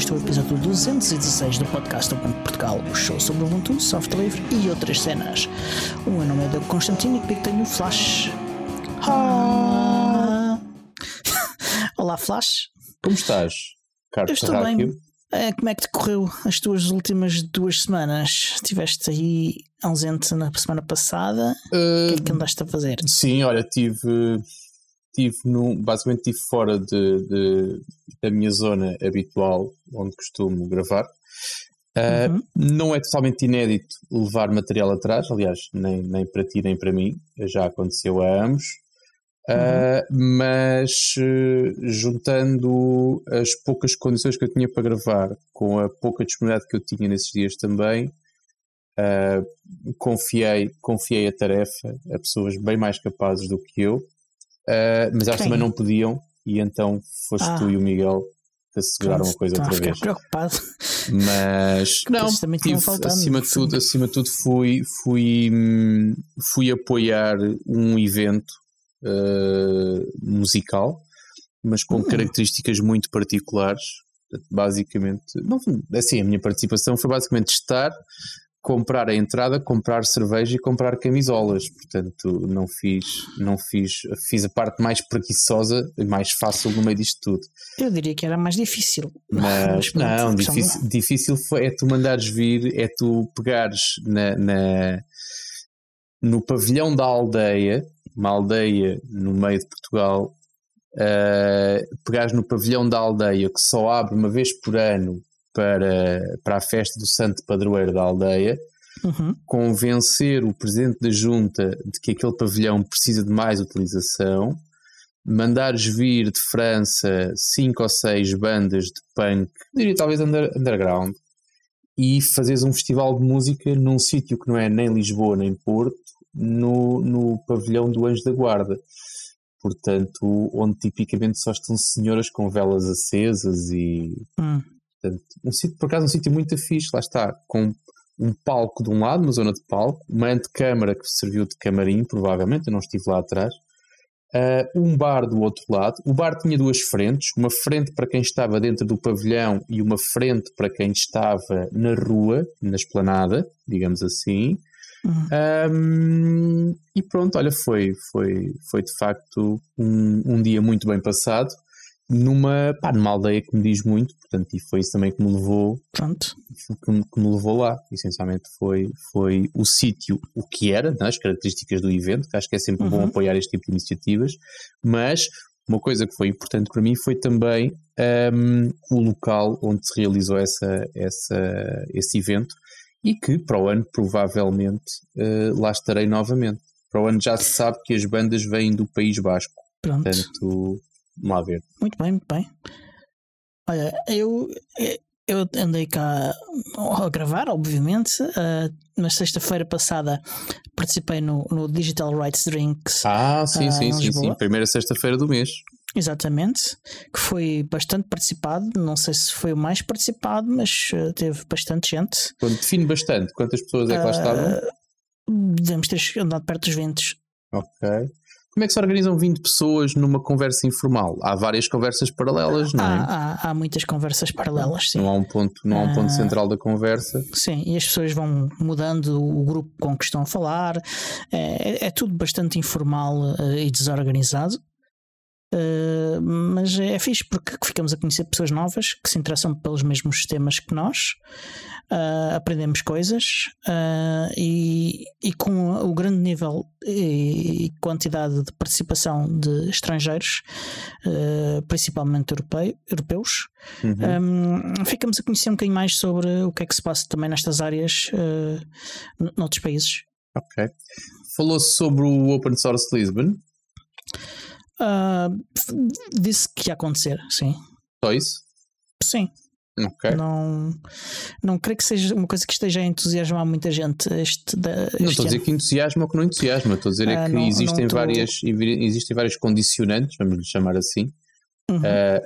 2022 este é o episódio 216 do podcast Open Portugal, o show sobre Ubuntu, software livre e outras cenas. O meu nome é Doug Constantino e comigo tenho o Flash. Ah. Olá, Flash. Como estás, Carlos Eu estou bem. É, como é que decorreu as tuas últimas duas semanas? Estiveste aí ausente na semana passada. Uh, o que é que andaste a fazer? Sim, olha, tive tive no, basicamente estive fora de, de, da minha zona habitual onde costumo gravar. Uh, uhum. Não é totalmente inédito levar material atrás, aliás, nem, nem para ti nem para mim, já aconteceu a ambos. Uh, mas uh, juntando as poucas condições que eu tinha para gravar com a pouca disponibilidade que eu tinha nesses dias também, uh, confiei, confiei a tarefa a pessoas bem mais capazes do que eu, mas elas Quem? também não podiam, e então foste ah. tu e o Miguel que asseguraram a coisa outra vez. preocupado. Mas não, tive, acima de tudo, acima de tudo fui, fui, fui apoiar um evento uh, musical, mas com hum. características muito particulares. Basicamente, não, assim, a minha participação foi basicamente estar, comprar a entrada, comprar cerveja e comprar camisolas. Portanto, não fiz, não fiz, fiz a parte mais preguiçosa e mais fácil no meio disto tudo. Eu diria que era mais difícil. Mas, não, difícil, difícil foi, é tu mandares vir, é tu pegares na, na no pavilhão da aldeia uma aldeia no meio de Portugal, uh, pegares no pavilhão da aldeia que só abre uma vez por ano para, para a festa do Santo Padroeiro da aldeia, uhum. convencer o presidente da junta de que aquele pavilhão precisa de mais utilização, mandares vir de França cinco ou seis bandas de punk, diria talvez under, underground, e fazeres um festival de música num sítio que não é nem Lisboa nem Porto, no, no pavilhão do Anjo da Guarda. Portanto, onde tipicamente só estão senhoras com velas acesas e. Hum. Portanto, um sítio, por acaso, um sítio muito fixe, lá está, com um palco de um lado, uma zona de palco, uma antecâmara que serviu de camarim, provavelmente, eu não estive lá atrás, uh, um bar do outro lado. O bar tinha duas frentes, uma frente para quem estava dentro do pavilhão e uma frente para quem estava na rua, na esplanada, digamos assim. Uhum. Um, e pronto, olha, foi, foi, foi de facto um, um dia muito bem passado numa, pá, numa aldeia que me diz muito, portanto, e foi isso também que me levou Pronto. Que, me, que me levou lá. Essencialmente foi, foi o sítio, o que era, né, as características do evento, que acho que é sempre uhum. bom apoiar este tipo de iniciativas, mas uma coisa que foi importante para mim foi também um, o local onde se realizou essa, essa, esse evento, e que para o ano provavelmente uh, lá estarei novamente. Para o ano já se sabe que as bandas vêm do País Basco. Pronto. Portanto, vamos lá ver. Muito bem, muito bem. Olha, eu, eu andei cá a gravar, obviamente. Uh, na sexta-feira passada participei no, no Digital Rights Drinks. Ah, sim, uh, sim, sim, sim. Primeira sexta-feira do mês. Exatamente, que foi bastante participado. Não sei se foi o mais participado, mas uh, teve bastante gente. Quando define bastante, quantas pessoas é que lá estavam? Devemos ter andado perto dos 20. Ok. Como é que se organizam 20 pessoas numa conversa informal? Há várias conversas paralelas, não é? Há, há, há muitas conversas paralelas, sim. Não há um ponto, não há um ponto central da conversa. Sim, e as pessoas vão mudando o grupo com que estão a falar. É, é tudo bastante informal uh, e desorganizado. Uh, mas é fixe porque ficamos a conhecer pessoas novas que se interessam pelos mesmos temas que nós, uh, aprendemos coisas uh, e, e, com o grande nível e, quantidade de participação de estrangeiros, principalmente europeu, europeus, uhum. um, ficamos a conhecer um bocadinho mais sobre o que é que se passa também nestas áreas noutros países. Ok. Falou sobre o Open Source Lisbon. Uh, disse que ia acontecer, sim. Só isso? Sim. Okay. Não, não creio que seja uma coisa que esteja a entusiasmar muita gente. Este, da, este não estou a dizer que entusiasma ou que não entusiasma, estou a dizer é que não, existem, não várias, existem vários condicionantes, vamos lhe chamar assim. Uhum. Uh,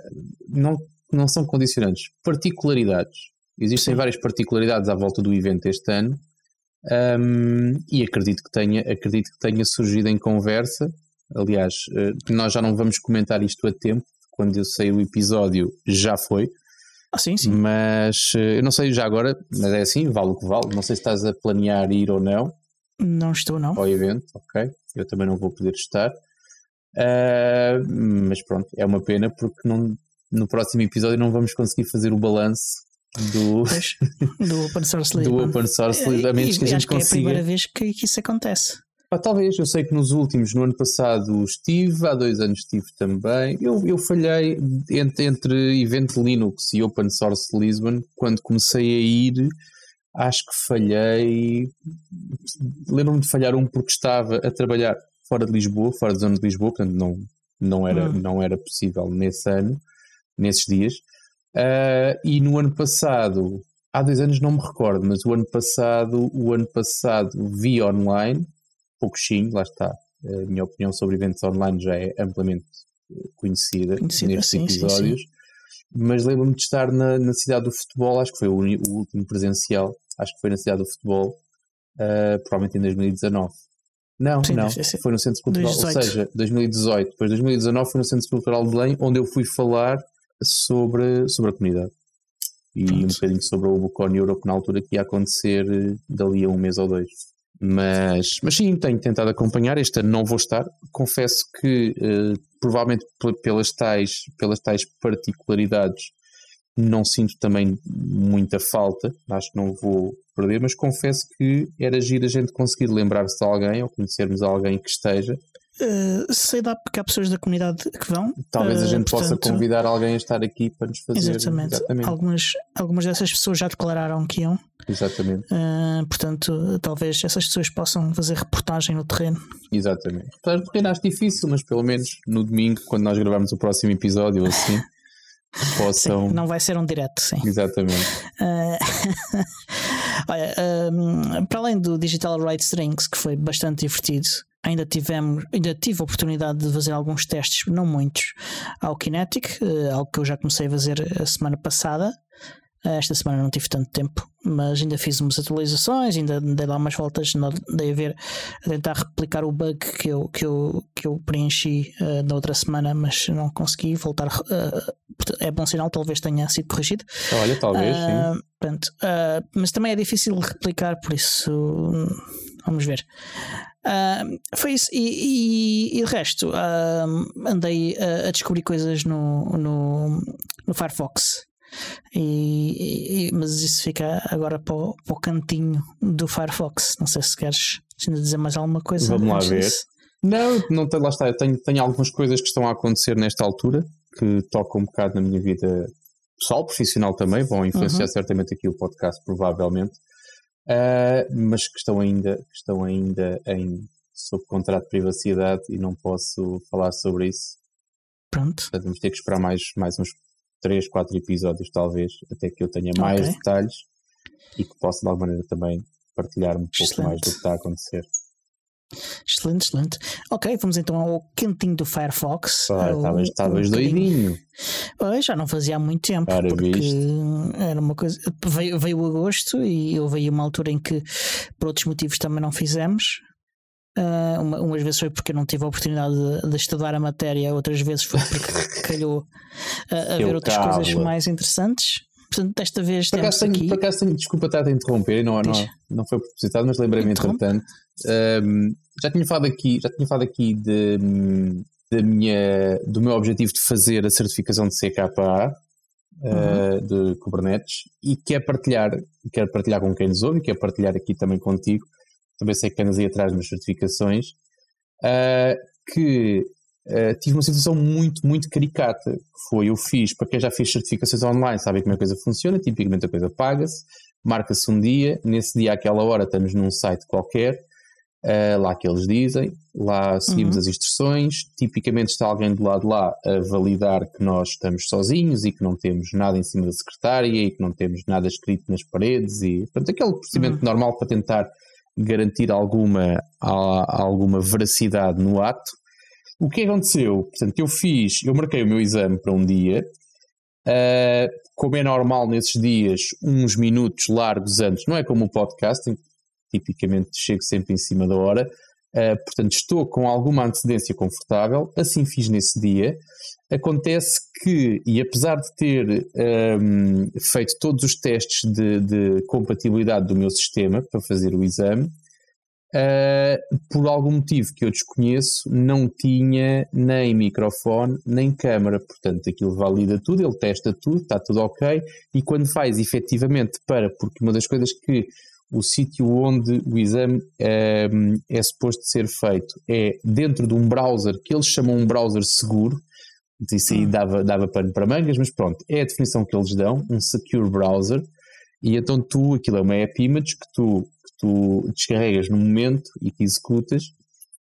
não, não são condicionantes, particularidades. Existem Sim. várias particularidades à volta do evento este ano um, e acredito que, tenha, acredito que tenha surgido em conversa Aliás, eh, nós já não vamos comentar isto a tempo, quando eu saí o episódio já foi. Ah, sim, sim. Mas eu não sei já agora, mas é assim, vale o que vale. Não sei se estás a planear ir ou não. Não estou, não. Ao evento, ok. Eu também não vou poder estar. Uh, mas pronto, é uma pena porque não, no próximo episódio não vamos conseguir fazer o balanço do, do Open Source Lisbon. do Open Source Lisbon, a menos que a gente consiga. é a primeira vez que, que isso acontece. Ah, talvez, eu sei que nos últimos, no ano passado estive, há dois anos estive também. Eu, eu falhei entre, entre evento Linux e Open Source Lisbon quando comecei a ir. Acho que falhei. Lembro-me de falhar um porque estava a trabalhar fora de Lisboa, fora da zona de Lisboa, portanto não, não, era, hum. não era possível nesse ano, nesses dias. Uh, e no ano passado, há dois anos não me recordo, mas o ano passado, o ano passado vi online, pouquinho, lá está. A minha opinião sobre eventos online já é amplamente conhecida, conhecida nestes sim, episódios. Sim, sim. Mas lembro-me de estar na, na, cidade do futebol, acho que foi o, o, último presencial, acho que foi na cidade do futebol, uh, provavelmente em 2019. Não, não, foi no Centro Cultural, 2018. ou seja, 2018. Depois 2019 foi no Centro Cultural de Belém, onde eu fui falar sobre, sobre a comunidade. E Pronto. um bocadinho sobre o Bucon Europe na altura que ia acontecer eh, dali a um mês ou dois. Mas, mas sim, tenho tentado acompanhar. Este ano não vou estar. Confesso que, eh, provavelmente pelas tais, pelas tais particularidades, não sinto também muita falta. Acho que não vou perder, mas confesso que era giro a gente conseguir lembrar-se de alguém ou conhecermos alguém que esteja Uh, sei lá porque há pessoas da comunidade que vão. Talvez a eh, gente uh, portanto, possa convidar alguém a estar aqui para nos fazer. Exatamente. exatamente. Algumas, algumas dessas pessoas já declararam que iam. Exatamente. Uh, portanto, talvez essas pessoas possam fazer reportagem no terreno. Exatamente. Claro, o terreno acho difícil, mas pelo menos no domingo, quando nós gravamos o próximo episódio ou assim. possam. Sim, não vai ser um direto, sim. Exatamente. olha, um, para além do Digital Rights Drinks, que foi bastante divertido, ainda tivemos, ainda tive a oportunidade de fazer alguns testes, não muitos, ao Kinetic, eh, algo que eu já comecei a fazer a semana passada. Eh, esta semana não tive tanto tempo, mas ainda fiz umas atualizações, ainda dei lá umas voltas, dei a ver, a tentar replicar o bug que eu, que eu, que eu preenchi uh, na outra semana, mas não consegui voltar. Uh, é bom sinal, talvez tenha sido corrigido. Olha, talvez, uh, sim. Portanto, mas também é difícil replicar, por isso vamos ver. Uh, foi isso. E, e, e, o resto, uh, andei a, a, descobrir coisas no, no, no Firefox. E, e, mas isso fica agora para o, para o, cantinho do Firefox. Não sei se queres ainda dizer mais alguma coisa. Vamos lá ver. Disso. Não, não lá está. Eu tenho, tenho algumas coisas que estão a acontecer nesta altura que tocam um bocado na minha vida pessoal, profissional também. Vão influenciar uhum. certamente aqui o podcast, provavelmente uh, mas que estão ainda, que estão ainda em sob contrato de privacidade e não posso falar sobre isso. Pronto. Portanto, vamos ter que esperar mais, mais uns 3, 4 episódios, talvez, até que eu tenha mais okay. detalhes e que possa de alguma maneira também partilhar um pouco mais do que está a acontecer. Excelente, excelente. Ok, vamos então ao cantinho do Firefox. Estavas ah, um doidinho. Pois, já não fazia há muito tempo. Era porque visto. era uma coisa. Veio, veio o agosto e eu veio uma altura em que, por outros motivos, também não fizemos. Uh, uma, umas vezes foi porque eu não tive a oportunidade de, de estudar a matéria, outras vezes foi porque calhou a, a ver outras coisas mais interessantes. Portanto, desta vez por temos tenho, aqui. Por acaso tenho, desculpa estar a interromper, não, não, não foi propositado, mas lembrei-me entretanto. Um, já tinha falado aqui, já tinha falado aqui de, da minha, do meu objetivo de fazer a certificação de CKA uh, de Kubernetes e quero partilhar, quero partilhar com quem nos ouve, quero partilhar aqui também contigo. Também sei que andas aí atrás das certificações. Uh, que uh, tive uma situação muito, muito caricata. Que foi, eu fiz, para quem já fez certificações online, sabe como a coisa funciona, tipicamente a coisa paga-se, marca-se um dia, nesse dia, àquela hora, estamos num site qualquer, uh, lá que eles dizem, lá seguimos uhum. as instruções, tipicamente está alguém do lado de lá a validar que nós estamos sozinhos e que não temos nada em cima da secretária e que não temos nada escrito nas paredes e, portanto, aquele procedimento uhum. normal para tentar garantir alguma, alguma veracidade no ato. O que aconteceu? Portanto, eu fiz, eu marquei o meu exame para um dia, uh, como é normal nesses dias, uns minutos largos antes, não é como o podcast, tipicamente chego sempre em cima da hora. Uh, portanto, estou com alguma antecedência confortável, assim fiz nesse dia. Acontece que, e apesar de ter um, feito todos os testes de, de, compatibilidade do meu sistema para fazer o exame, uh, por algum motivo que eu desconheço, não tinha nem microfone nem câmara. Portanto, aquilo valida tudo, ele testa tudo, está tudo ok. E quando faz efetivamente para, porque uma das coisas que o sítio onde o exame é, é suposto ser feito é dentro de um browser que eles chamam um browser seguro. Isso aí hum. dava, dava pano para mangas, mas pronto, é a definição que eles dão, um secure browser. E então tu, aquilo é uma app image que tu, tu descarregas no momento e que executas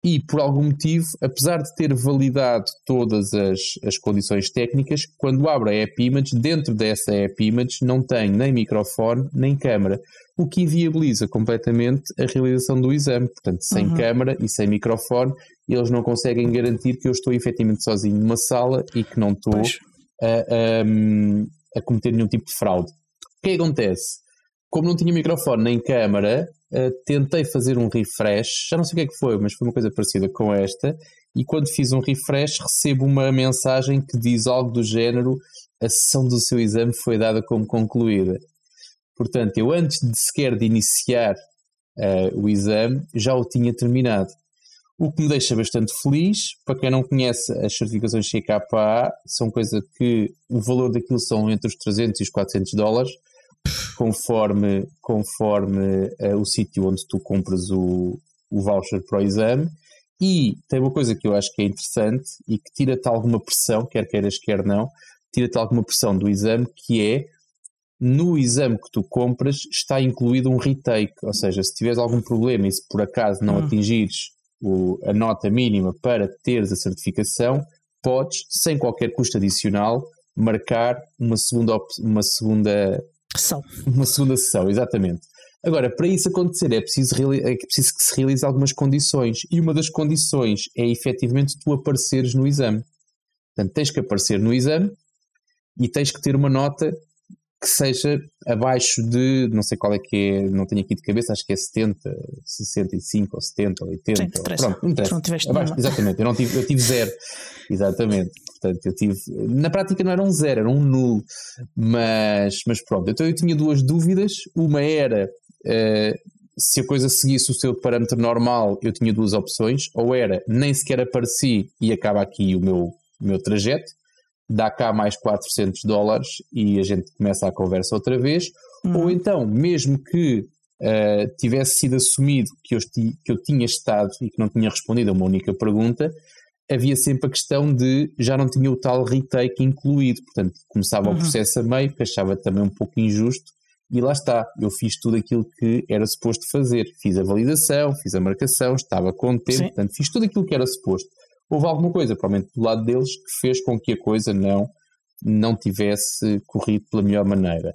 e por algum motivo, apesar de ter validado todas as, as condições técnicas, quando abre a App Image, dentro dessa App Image não tem nem microfone nem câmera, o que inviabiliza completamente a realização do exame. Portanto, sem uhum. câmera e sem microfone, eles não conseguem garantir que eu estou efetivamente sozinho numa sala e que não estou a, a, a cometer nenhum tipo de fraude. O que acontece? Como não tinha microfone nem câmara, uh, tentei fazer um refresh, já não sei o que é que foi, mas foi uma coisa parecida com esta, e quando fiz um refresh recebo uma mensagem que diz algo do género a sessão do seu exame foi dada como concluída. Portanto, eu antes de sequer de iniciar uh, o exame, já o tinha terminado. O que me deixa bastante feliz. Para quem não conhece, as certificações CKA são coisa que o valor daquilo são entre os 300 e os 400 dólares conforme, conforme uh, o sítio onde tu compras o, o voucher para o exame. E tem uma coisa que eu acho que é interessante e que tira-te alguma pressão, quer queiras, quer não, tira-te alguma pressão do exame, que é no exame que tu compras está incluído um retake, ou seja, se tiveres algum problema e se por acaso não hum. atingires o, a nota mínima para teres a certificação, podes, sem qualquer custo adicional, marcar uma segunda, uma segunda Sessão. Uma segunda sessão, exatamente. Agora, para isso acontecer é preciso, é preciso que se realize algumas condições e uma das condições é efetivamente tu apareceres no exame. Portanto, tens que aparecer no exame e tens que ter uma nota que seja abaixo de, não sei qual é que é, não tenho aqui de cabeça, acho que é 70, 65 ou 70 ou 80. Sim, pronto, não interessa. Não tiveste abaixo, exatamente, eu, não tive, eu tive zero. Exatamente. Portanto, eu tive. Na prática não era um zero, era um nulo. Mas, mas pronto, então eu tinha duas dúvidas. Uma era uh, se a coisa seguisse o seu parâmetro normal, eu tinha duas opções. Ou era nem sequer apareci e acaba aqui o meu, meu trajeto, dá cá mais 400 dólares e a gente começa a conversa outra vez. Uhum. Ou então, mesmo que uh, tivesse sido assumido que eu, que eu tinha estado e que não tinha respondido a uma única pergunta, havia sempre a questão de já não tinha o tal retake incluído, portanto começava uhum. o processo a meio, que achava também um pouco injusto, e lá está, eu fiz tudo aquilo que era suposto fazer, fiz a validação, fiz a marcação, estava contente, Sim. portanto fiz tudo aquilo que era suposto. Houve alguma coisa, provavelmente do lado deles, que fez com que a coisa não, não tivesse corrido pela melhor maneira.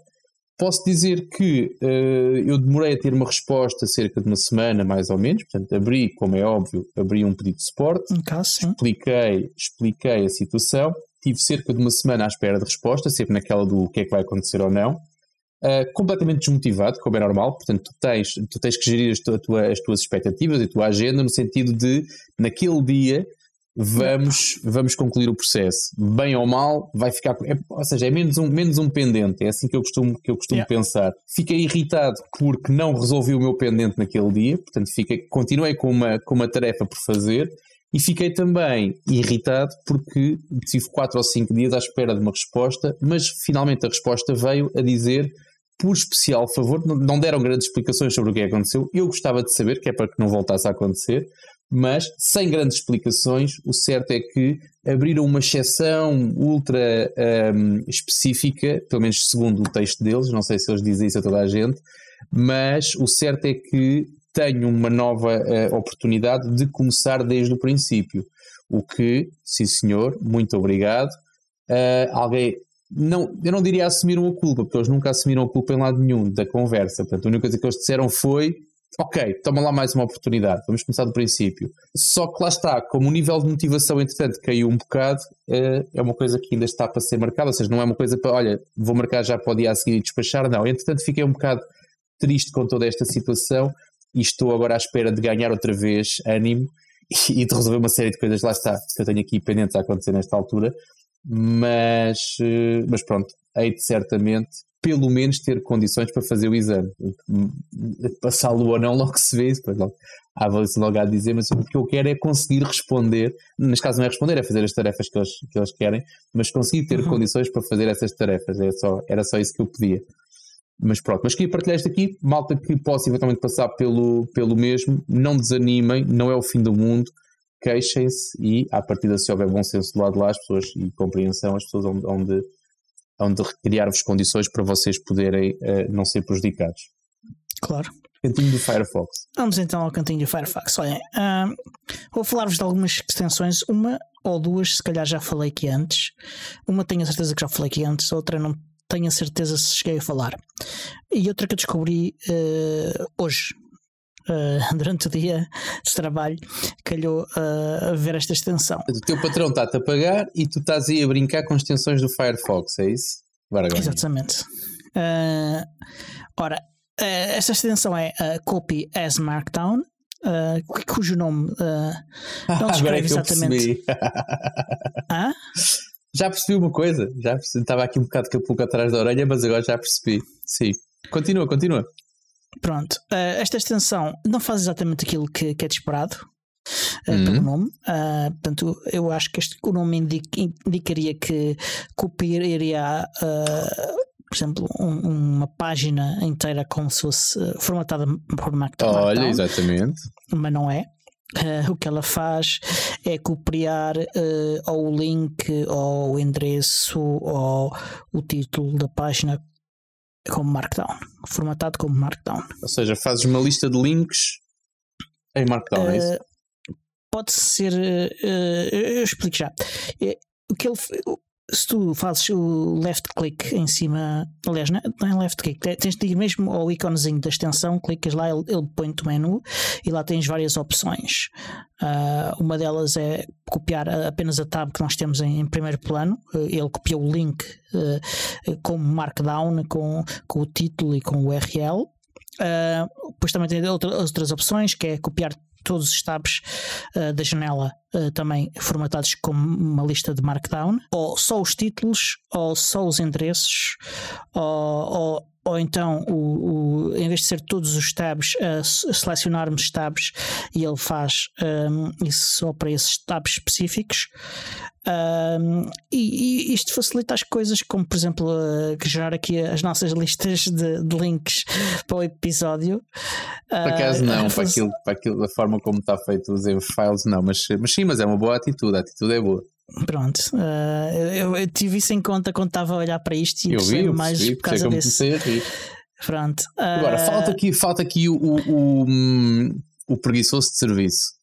Posso dizer que uh, eu demorei a ter uma resposta cerca de uma semana, mais ou menos. Portanto, abri, como é óbvio, abri um pedido de suporte, caso, expliquei, expliquei a situação, tive cerca de uma semana à espera de resposta, sempre naquela do que é que vai acontecer ou não. Uh, completamente desmotivado, como é normal, portanto, tu tens, tu tens que gerir as, tua, as tuas expectativas e a tua agenda no sentido de, naquele dia, vamos, vamos concluir o processo. Bem ou mal, vai ficar. É, ou seja, é menos um, menos um pendente. É assim que eu costumo, que eu costumo yeah. pensar. Fiquei irritado porque não resolvi o meu pendente naquele dia, portanto, fiquei, continuei com uma, com uma tarefa por fazer. E fiquei também irritado porque tive quatro ou cinco dias à espera de uma resposta, mas finalmente a resposta veio a dizer por especial favor, não deram grandes explicações sobre o que aconteceu. Eu gostava de saber, que é para que não voltasse a acontecer, mas sem grandes explicações, o certo é que abriram uma exceção ultra um, específica, pelo menos segundo o texto deles, não sei se eles dizem isso a toda a gente, mas o certo é que tenho uma nova uh, oportunidade de começar desde o princípio. O que, sim senhor, muito obrigado. Uh, alguém, não, eu não diria assumiram a culpa, porque eles nunca assumiram a culpa em lado nenhum da conversa. Portanto, a única coisa que eles disseram foi ok, toma lá mais uma oportunidade, vamos começar do princípio. Só que lá está, como o nível de motivação, entretanto, caiu um bocado, eh, é uma coisa que ainda está para ser marcada, ou seja, não é uma coisa para, olha, vou marcar já para o dia a seguir e despachar, não. Entretanto, fiquei um bocado triste com toda esta situação e estou agora à espera de ganhar outra vez ânimo e de resolver uma série de coisas, lá está, que eu tenho aqui pendentes a acontecer nesta altura, mas, eh, mas pronto, hei de certamente pelo menos ter condições para fazer o exame. Passá-lo ou não, logo se vê, depois logo, a avaliação logo a dizer, mas o que eu quero é conseguir responder, neste caso não é responder, é fazer as tarefas que eles, que eles querem, mas conseguir ter uhum. condições para fazer essas tarefas, é só, era só isso que eu pedia. Mas pronto, mas queria partilhar isto aqui, malta que possa eventualmente passar pelo, pelo mesmo, não desanimem, não é o fim do mundo, queixem-se e, à partida, se houver bom senso do lado de lá, as pessoas e compreensão, as pessoas onde, onde onde recriar-vos condições para vocês poderem uh, não ser prejudicados. Claro. Cantinho do Firefox. Vamos então ao cantinho do Firefox. Olhem, uh, vou falar-vos de algumas extensões. Uma ou duas, se calhar já falei aqui antes. Uma tenho a certeza que já falei aqui antes, outra não tenho a certeza se cheguei a falar. E outra que eu descobri uh, hoje, uh, durante o dia de trabalho, calhou uh, a ver esta extensão. O teu patrão está-te a pagar e tu estás aí a brincar com extensões do Firefox, é isso? Exatamente. Uh, ora, esta extensão é Copy as Markdown. cujo nome não descreve é exatamente. ah? Já percebi uma coisa, já percebi, estava aqui um bocado de pouco atrás da orelha, mas agora já percebi. Sim. Continua, continua. Pronto, uh, esta extensão não faz exatamente aquilo que, que é de esperado. Uh, uhum. pelo nome, uh, portanto, eu acho que este, o nome indica, indicaria que copiaria, por exemplo, um, uma página inteira como se fosse formatada por Markdown. Olha, exatamente. Mas não é. Uh, o que ela faz é copiar uh, ou o link, ou o endereço, ou o título da página como Markdown, formatado como Markdown. Ou seja, fazes uma lista de links em Markdown, uh, é isso? Pode ser. Uh, eu explico já. O que ele, se tu fazes o left click em cima, aliás, não é left click, tens de ir mesmo ao íconezinho da extensão, clicas lá, ele, ele põe-te o menu e lá tens várias opções. Uh, uma delas é copiar apenas a tab que nós temos em, em primeiro plano, uh, ele copiou o link uh, com Markdown, com, com o título e com o URL. Uh, depois também tem outra, outras opções que é copiar todos os tabs uh, da janela uh, também formatados como uma lista de Markdown, ou só os títulos, ou só os endereços, ou, ou, ou então, o, o, em vez de ser todos os tabs, uh, selecionarmos tabs e ele faz um, isso só para esses tabs específicos. Um, e, e, isto facilita as coisas, como por exemplo, uh, gerar aqui as nossas listas de, de links para o episódio. Por acaso, não, uh, para, aquilo, para aquilo, da forma como está feito os files, não, mas, mas sim, mas é uma boa atitude, a atitude é boa. Pronto, uh, eu, eu, tive isso em conta quando estava a olhar para isto e eu vi, eu mais percebi, por causa desse. Pronto. Uh... Agora, falta aqui, falta aqui o, o, o, o preguiçoso de serviço.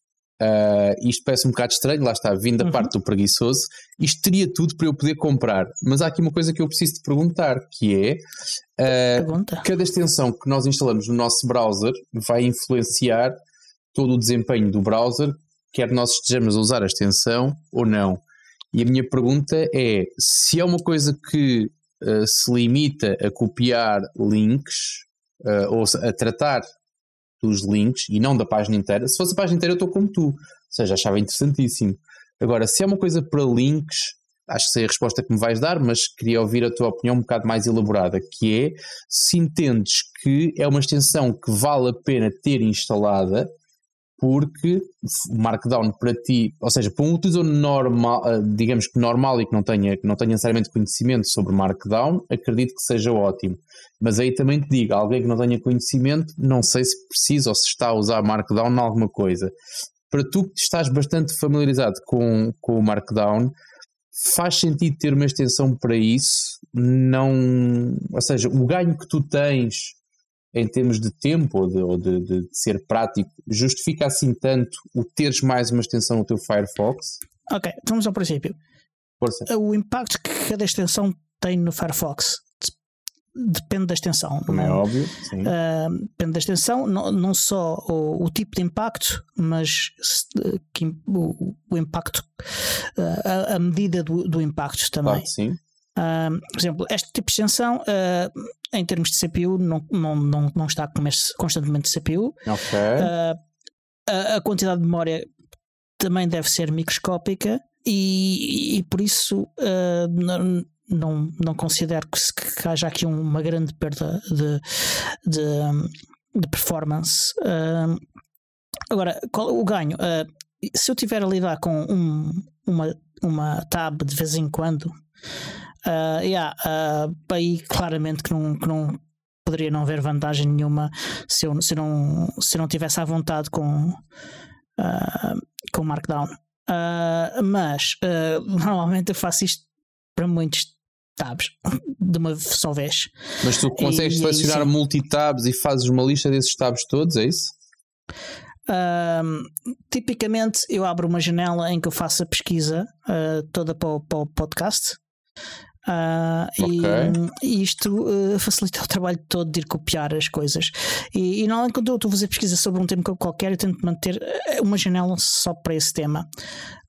Uh, isto parece um bocado estranho, lá está, vindo da uhum. parte do preguiçoso. Isto teria tudo para eu poder comprar, mas há aqui uma coisa que eu preciso te perguntar, que é uh, cada extensão que nós instalamos no nosso browser vai influenciar todo o desempenho do browser, quer nós estejamos a usar a extensão ou não. E a minha pergunta é: se é uma coisa que uh, se limita a copiar links ou a tratar dos links e não da página inteira. Se fosse a página inteira, eu estou como tu. Ou seja, achava interessantíssimo. Agora, se é uma coisa para links, acho que sei a resposta que me vais dar, mas queria ouvir a tua opinião um bocado mais elaborada, que é se entendes que é uma extensão que vale a pena ter instalada porque Markdown para ti, ou seja, para um utilizador normal, eh, digamos que normal e que não tenha, que não tenha necessariamente conhecimento sobre Markdown, acredito que seja ótimo. Mas aí também te digo, alguém que não tenha conhecimento, não sei se precisa ou se está a usar Markdown em alguma coisa. Para tu que estás bastante familiarizado com, com o Markdown, faz sentido ter uma extensão para isso? Não, ou seja, o ganho que tu tens em termos de tempo ou de, ou de, de, ser prático, justifica assim tanto o teres mais uma extensão no teu Firefox? Ok, vamos ao princípio. Força. O impacto que cada extensão tem no Firefox depende da extensão. Como é óbvio, sim. Uh, depende da extensão, não, não só o, o, tipo de impacto, mas que, o, o, impacto, uh, a, a, medida do, do impacto também. Claro, sim. Uh, por exemplo, este tipo de extensão, uh, em termos de CPU, não, não, não, não está constantemente CPU. Ok. A, a, quantidade de memória também deve ser microscópica e, e por isso não, não, não considero que, que haja aqui uma grande perda de, de, de performance. agora, qual o ganho? se eu tiver a lidar com um, uma, uma tab de vez em quando, uh, yeah, uh, aí claramente que não, que não poderia não haver vantagem nenhuma se eu, se não, se não tivesse à vontade com, uh, com Markdown. Uh, mas normalmente eu faço isto para muitos tabs de uma só vez. Mas tu consegues e, selecionar multi-tabs e fazes uma lista desses tabs todos, é isso? Tipicamente eu abro uma janela em que eu faço a pesquisa uh, toda para o, para o podcast. Uh, okay. e, isto uh, facilita o trabalho todo de ir copiar as coisas. E, e normalmente, quando eu estou a fazer pesquisa sobre um tema qualquer, eu tento manter uma janela só para esse tema.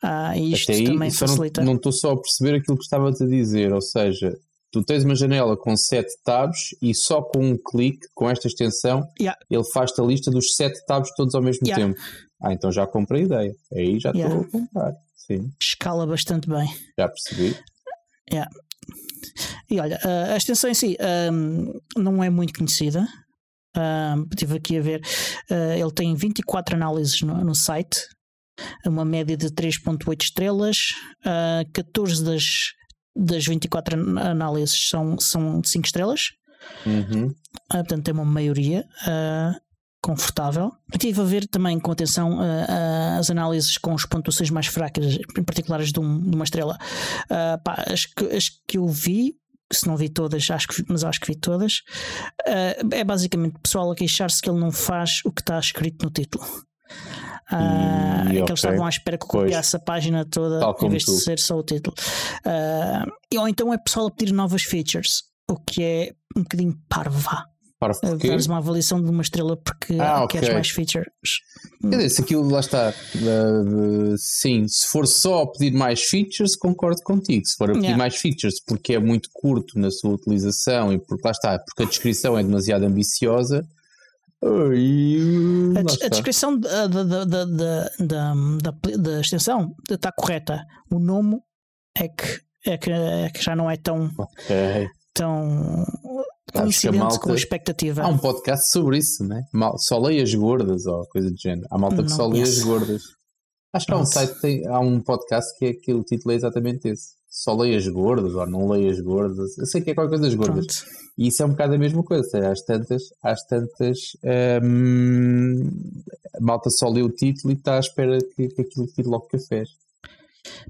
Uh, e isto aí, também facilita. Não estou só a perceber aquilo que estava a dizer, ou seja, tu tens uma janela com sete tabs e só com um clique, com esta extensão, yeah. ele faz-te a lista dos sete tabs todos ao mesmo yeah. tempo. Ah, então já comprei a ideia. Aí já estou yeah. a comprar. Sim. Escala bastante bem. Já percebi. Yeah. E olha, a extensão em si um, não é muito conhecida. Um, estive aqui a ver, uh, ele tem 24 análises no, no site, uma média de 3.8 estrelas, uh, 14 das das 24 análises são, são de 5 estrelas. Uhum. Uh, portanto, tem uma maioria uh, confortável. Estive a ver também com atenção uh, as análises com as pontuações mais fracas, em particular as de, um, de uma estrela. Pá, as, que, as que eu vi, se não vi todas, acho que, mas acho que vi todas, é basicamente pessoal a queixar-se que ele não faz o que está escrito no título. Uh, e, é que eles estavam à espera que copiasse a página toda em vez tu. de ser só o título. Uh, ou então é pessoal a pedir novas features, o que é um bocadinho parva. Parvo porquê? Dares uma avaliação de uma estrela porque ah, queres okay. mais features. Quer dizer, se aquilo lá está, uh, sim, se for só pedir mais features, concordo contigo. Se for a pedir yeah. mais features porque é muito curto na sua utilização e porque lá está, porque a descrição é demasiado ambiciosa, a, a, descrição da, da, da, da, da, extensão está correta. O nome é que, é que, é que já não é tão, okay. tão coincidente malta, com a expectativa. Há um podcast sobre isso, né? Só leia as gordas ou coisa do género. Há malta que não, só lê as gordas. Acho que há um site, tem, há um podcast que, é, que o título é exatamente esse. Só leia as gordas ou não leia as gordas. Eu sei que é qualquer coisa das gordas. Pronto. E isso é um bocado a mesma coisa. Seja, às tantas, às tantas hum, a malta só lê o título e está à espera que, que aquilo tire logo cafés.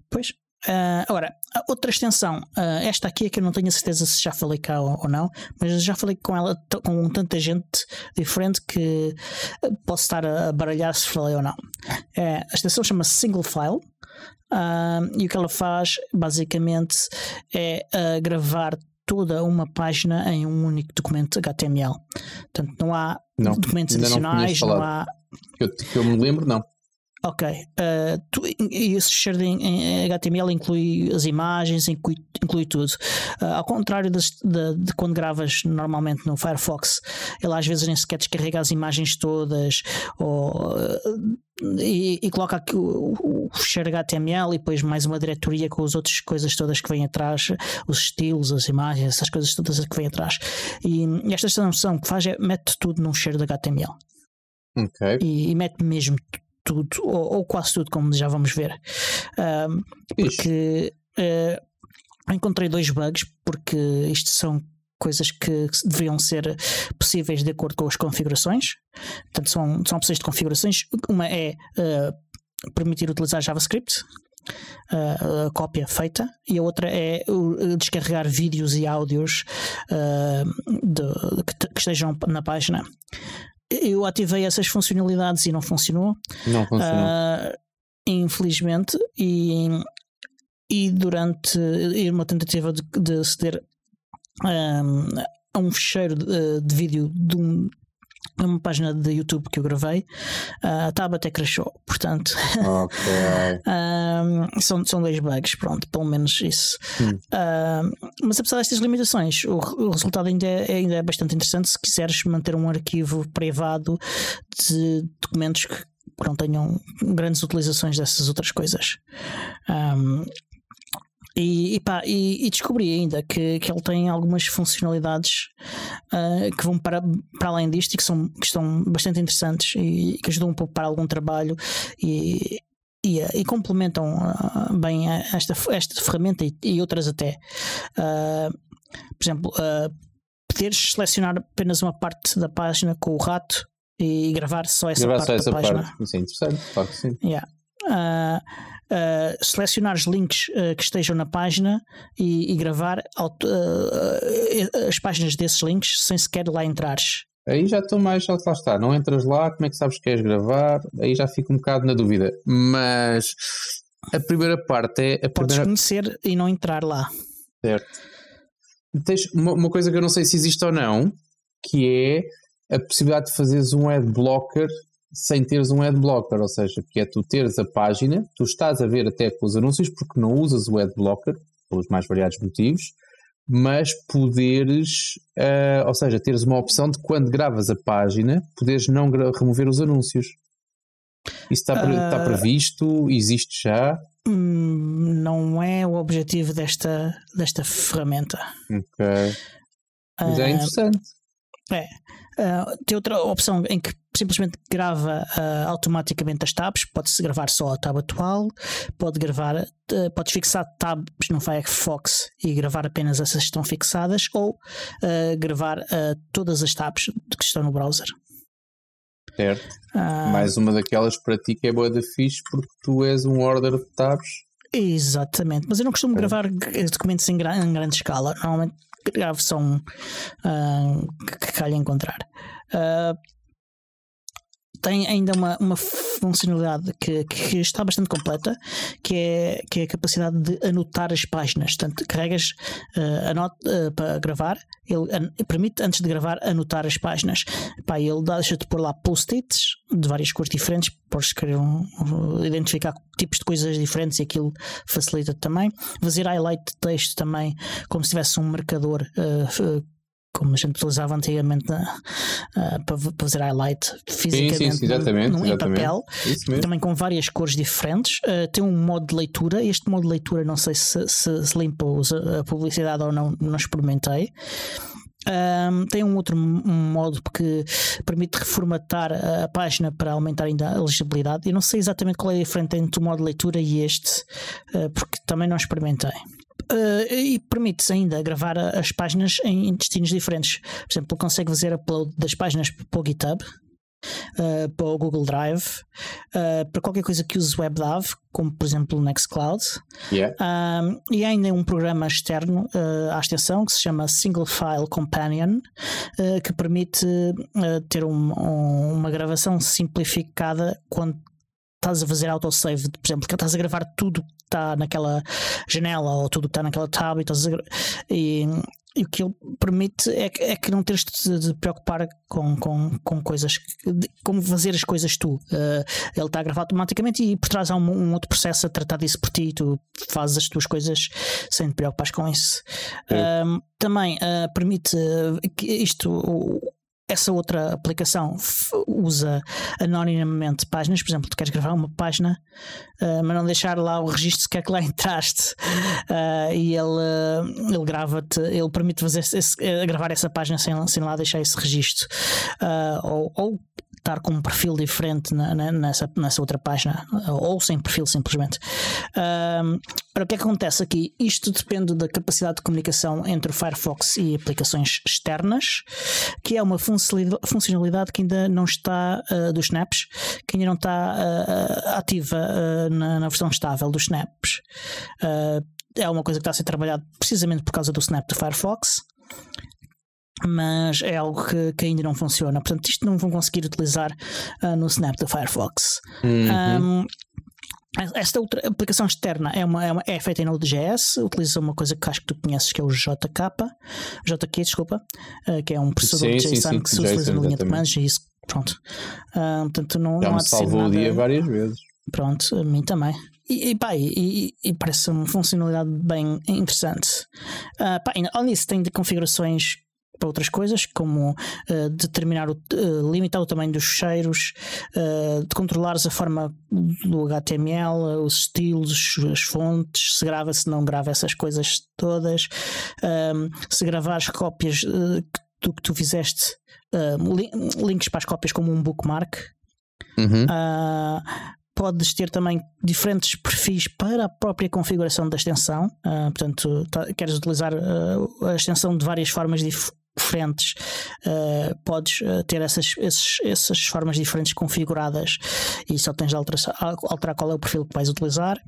Pois. Uh, agora, outra extensão, uh, esta aqui é que eu não tenho a certeza se já falei cá ou, ou não, mas já falei com ela com tanta gente diferente que posso estar a baralhar se falei ou não. Uh, a extensão chama-se Single File. Uh, e o que ela faz basicamente é gravar toda uma página em um único documento HTML. Portanto, não há não, documentos adicionais, não, não há. Que eu, que eu me lembro, não. Ok. Uh, tu, esse share em HTML inclui as imagens, inclui, inclui tudo. Uh, ao contrário de, de, de, quando gravas normalmente no Firefox, ele às vezes nem sequer descarrega as imagens todas ou, uh, e, e, coloca aqui o, o, o share HTML e depois mais uma diretoria com as outras coisas todas que vêm atrás, os estilos, as imagens, essas coisas todas que vêm atrás. E esta extensão que faz é mete tudo num share de HTML. Okay. E, e mete mesmo tudo, ou, ou, quase tudo, como já vamos ver. Um, porque uh, encontrei dois bugs, porque isto são coisas que deveriam ser possíveis de acordo com as configurações. Portanto, são, são opções de configurações. Uma é uh, permitir utilizar JavaScript, uh, a cópia feita, e a outra é uh, descarregar vídeos e áudios de, que, que, estejam na página eu ativei essas funcionalidades e não funcionou. Não funcionou. Uh, infelizmente, e, e durante uma tentativa de, de aceder um, a um fecheiro de, de, vídeo de um, numa página de YouTube que eu gravei, a tab até crashou, portanto okay. um, são, são dois bugs, pronto, pelo menos isso. Hum. Um, mas apesar destas limitações, o, o, resultado ainda é, ainda é bastante interessante se quiseres manter um arquivo privado de documentos que não tenham grandes utilizações dessas outras coisas. Um, e, e, pá, e, e, descobri ainda que, que ele tem algumas funcionalidades uh, que vão para, para além disto e que, são, que estão bastante interessantes e que ajudam um pouco para algum trabalho e, e, e complementam uh, bem esta, esta ferramenta e, e outras até. Uh, por exemplo, poderes selecionar apenas uma parte da página com o rato e gravar só essa gravar parte só essa da página. Parte. Isso é interessante, claro que sim. Yeah. Uh, selecionar os links uh, que estejam na página e, e gravar auto, as páginas desses links sem sequer lá entrares. Aí já estou mais, já lá está, não entras lá, como é que sabes que queres gravar? Aí já fico um bocado na dúvida. Mas a primeira parte é. A Podes primeira... conhecer e não entrar lá. Certo. Tens uma, uma coisa que eu não sei se existe ou não, que é a possibilidade de fazeres um ad blocker sem teres um ad blocker, ou seja, que é tu teres a página, tu estás a ver até com os anúncios porque não usas o ad blocker, pelos mais variados motivos, mas poderes, uh, ou seja, teres uma opção de quando gravas a página, poderes não remover os anúncios. Isso está, pre uh, está previsto? Existe já? Hum, não é o objetivo desta, desta ferramenta. Ok. Mas é ah, interessante. É. Uh, tem outra opção em que simplesmente grava uh, automaticamente as tabs. Pode-se gravar só a tab atual, pode gravar, uh, pode fixar tabs no Firefox e gravar apenas essas que estão fixadas, ou gravar todas as tabs que estão no browser. Certo. Mais uma daquelas para ti que é boa da fixe porque tu és um order de tabs. Exatamente, mas eu não costumo é. gravar documentos em, gran em grande escala. Normalmente grave só um uh, que calha encontrar. Uh, tem ainda uma, uma funcionalidade que, que, está bastante completa, que é, que é a capacidade de anotar as páginas. Portanto, carregas uh, anota, uh, para gravar, ele an permite, antes de gravar, anotar as páginas. Pá, ele deixa-te pôr lá post-its de várias cores diferentes, podes querer um, identificar tipos de coisas diferentes e aquilo facilita também. Fazer highlight de texto também, como se tivesse um marcador uh, como a gente utilizava antigamente uh, para, fazer highlight fisicamente sim, sim, no, em papel, também com várias cores diferentes. Uh, tem um modo de leitura. Este modo de leitura, não sei se, se, se limpa a publicidade ou não, não experimentei. Um, tem um outro modo que permite reformatar a página para aumentar ainda a legibilidade. Eu não sei exatamente qual é a diferença entre o modo de leitura e este, uh, porque também não experimentei. Uh, e permite-se ainda gravar as páginas em destinos diferentes. Por exemplo, consegue fazer upload das páginas para o GitHub, uh, para o Google Drive, uh, para qualquer coisa que use WebDAV, como por exemplo o Nextcloud. Yeah. e ainda um programa externo à extensão que se chama Single File Companion, que permite ter um, um, uma gravação simplificada quando estás a fazer autosave, por exemplo, que estás a gravar tudo está naquela janela ou tudo que está naquela tab e, e, e o que ele permite é que, é que não tens de, de preocupar com, com, com coisas, de, como fazer as coisas tu. Uh, ele está a gravar automaticamente e por trás há um, um, outro processo a tratar disso por ti. Tu fazes as tuas coisas sem te preocupar com isso. Uh, também uh, permite que isto essa outra aplicação usa anonimamente páginas, por exemplo, tu queres gravar uma página, uh, mas não deixar lá o registro sequer que lá entraste, uh, e ele, ele grava-te, ele permite fazer esse, gravar essa página sem, sem lá deixar esse registro, ou, ou estar com um perfil diferente na, na, nessa, nessa outra página, ou sem perfil simplesmente. O que, é que acontece aqui? Isto depende da capacidade de comunicação entre o Firefox e aplicações externas, que é uma funcionalidade que ainda não está uh, dos Snaps, que ainda não está uh, ativa uh, na, na, versão estável dos Snaps. é uma coisa que está a ser trabalhada precisamente por causa do Snap do Firefox mas é algo que, que, ainda não funciona. Portanto, isto não vão conseguir utilizar uh, no Snap do Firefox. Uhum. Um, esta outra aplicação externa é, uma, é, uma, é feita em Node.js, utiliza uma coisa que acho que tu conheces que é o JK, JK, desculpa, uh, que é um processador sim, de JSON sim, sim. que se utiliza na linha de comandos e isso, pronto. Uh, portanto, não, Já não há de salvou nada... o dia várias vezes. Pronto, a mim também. E, e, pá, e, e, parece uma funcionalidade bem interessante. Uh, pá, além disso, tem de configurações para outras coisas, como uh, determinar o, uh, limitar o tamanho dos cheiros, uh, de controlares a forma do HTML, os estilos, as fontes, se grava, se não grava essas coisas todas, se gravares cópias que que tu fizeste, links para as cópias como um bookmark. Uhum. Podes ter também diferentes perfis para a própria configuração da extensão. portanto, tá, queres utilizar a extensão de várias formas dif diferentes, uh, podes uh, ter essas, esses, essas formas diferentes configuradas e só tens de alterar, alterar qual é o perfil que vais utilizar.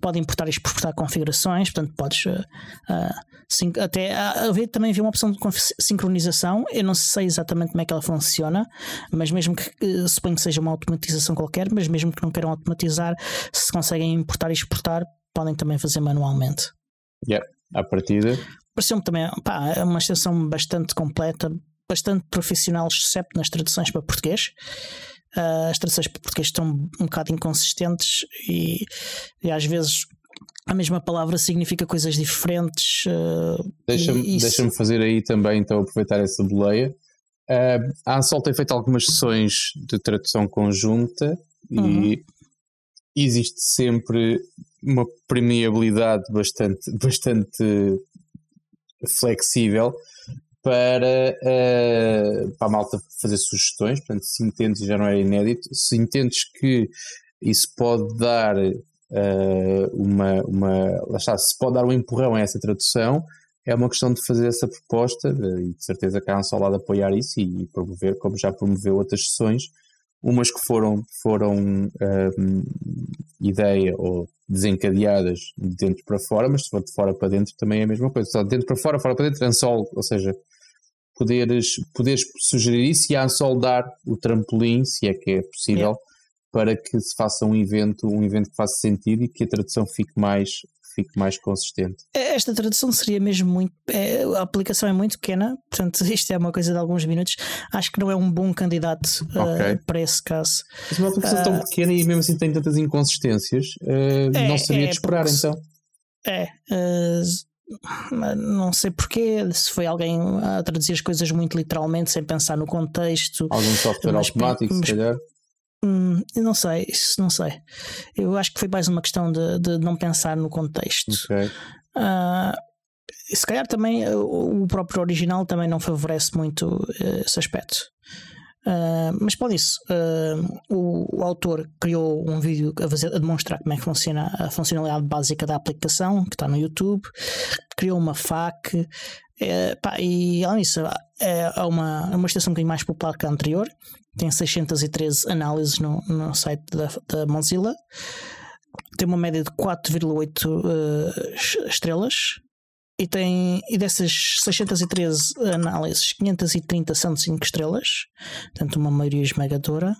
Pode importar e exportar configurações, portanto, podes uh, sim, até haver também havia uma opção de sincronização. Eu não sei exatamente como é que ela funciona, mas mesmo que suponho que seja uma automatização qualquer, mas mesmo que não queiram automatizar, se conseguem importar e exportar, podem também fazer manualmente. Yeah, à partida pareceu-me também pá, é uma extensão bastante completa, bastante profissional, exceto nas traduções para português. Uh, as traduções para português estão um bocado inconsistentes e, e às vezes a mesma palavra significa coisas diferentes. Uh, Deixa-me deixa fazer aí também, então, aproveitar essa boleia. Uh, a Ansol tem feito algumas sessões de tradução conjunta uhum. e existe sempre uma permeabilidade bastante, bastante flexível para, uh, para a malta fazer sugestões. Portanto, se entendes, já não é inédito, se entendes que isso pode dar uh, uma, uma. Lá está, se pode dar um empurrão a essa tradução, é uma questão de fazer essa proposta e de certeza que a apoiar isso e, e, promover, como já promoveu outras sessões, umas que foram, foram ideia ou desencadeadas de dentro para fora, mas se for de fora para dentro também é a mesma coisa. Só de dentro para fora, fora para dentro, Ansol, ou seja, poderes, poderes sugerir isso e a dar o trampolim, se é que é possível, yeah. para que se faça um evento, um evento que faça sentido e que a tradução fique mais fique mais consistente. É, esta tradução seria mesmo muito. É, a aplicação é muito pequena, portanto, isto é uma coisa de alguns minutos. Acho que não é um bom candidato okay. uh, para esse caso. Mas uma aplicação uh, tão pequena e mesmo assim tem tantas inconsistências, uh, é, não seria é, de esperar então. É. não sei porquê, se foi alguém a traduzir as coisas muito literalmente, sem pensar no contexto. Algum software mas, automático, mas, se calhar. Hum, eu não sei, isso não sei. Eu acho que foi mais uma questão de, de não pensar no contexto. Okay. Uh, se calhar também uh, o próprio original também não favorece muito uh, esse aspecto. Uh, mas pode isso. Uh, o, o, autor criou um vídeo a, fazer, a, demonstrar como é que funciona a funcionalidade básica da aplicação, que está no YouTube. Criou uma FAQ. É, pá, e além disso, é, uma, é uma estação um bocadinho mais popular que a anterior tem 613 análises no, no site da, da Mozilla, tem uma média de 4,8 uh, eh, estrelas e tem e dessas 613 análises, 530 são de 5 estrelas, portanto uma maioria esmagadora.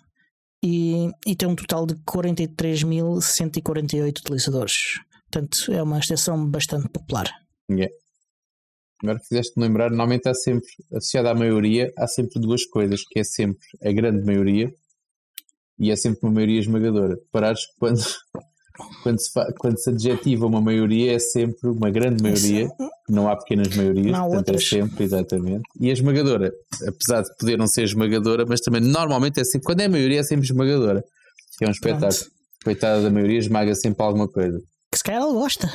E, e tem um total de 43.148 utilizadores. Portanto, é uma extensão bastante popular. Yeah. Agora fizeste-me lembrar, normalmente há sempre, associado à maioria, há sempre duas coisas, que é sempre a grande maioria e é sempre uma maioria esmagadora. Parares quando, quando, se, quando se adjetiva uma maioria é sempre uma grande maioria, não há pequenas maiorias, não, portanto é outras. é sempre, exatamente. E a esmagadora, apesar de poder não ser esmagadora, mas também normalmente é sempre, quando é maioria é sempre esmagadora. Que é um espetáculo. Pronto. Coitada da maioria, esmaga sempre alguma coisa. Que se calhar ela gosta.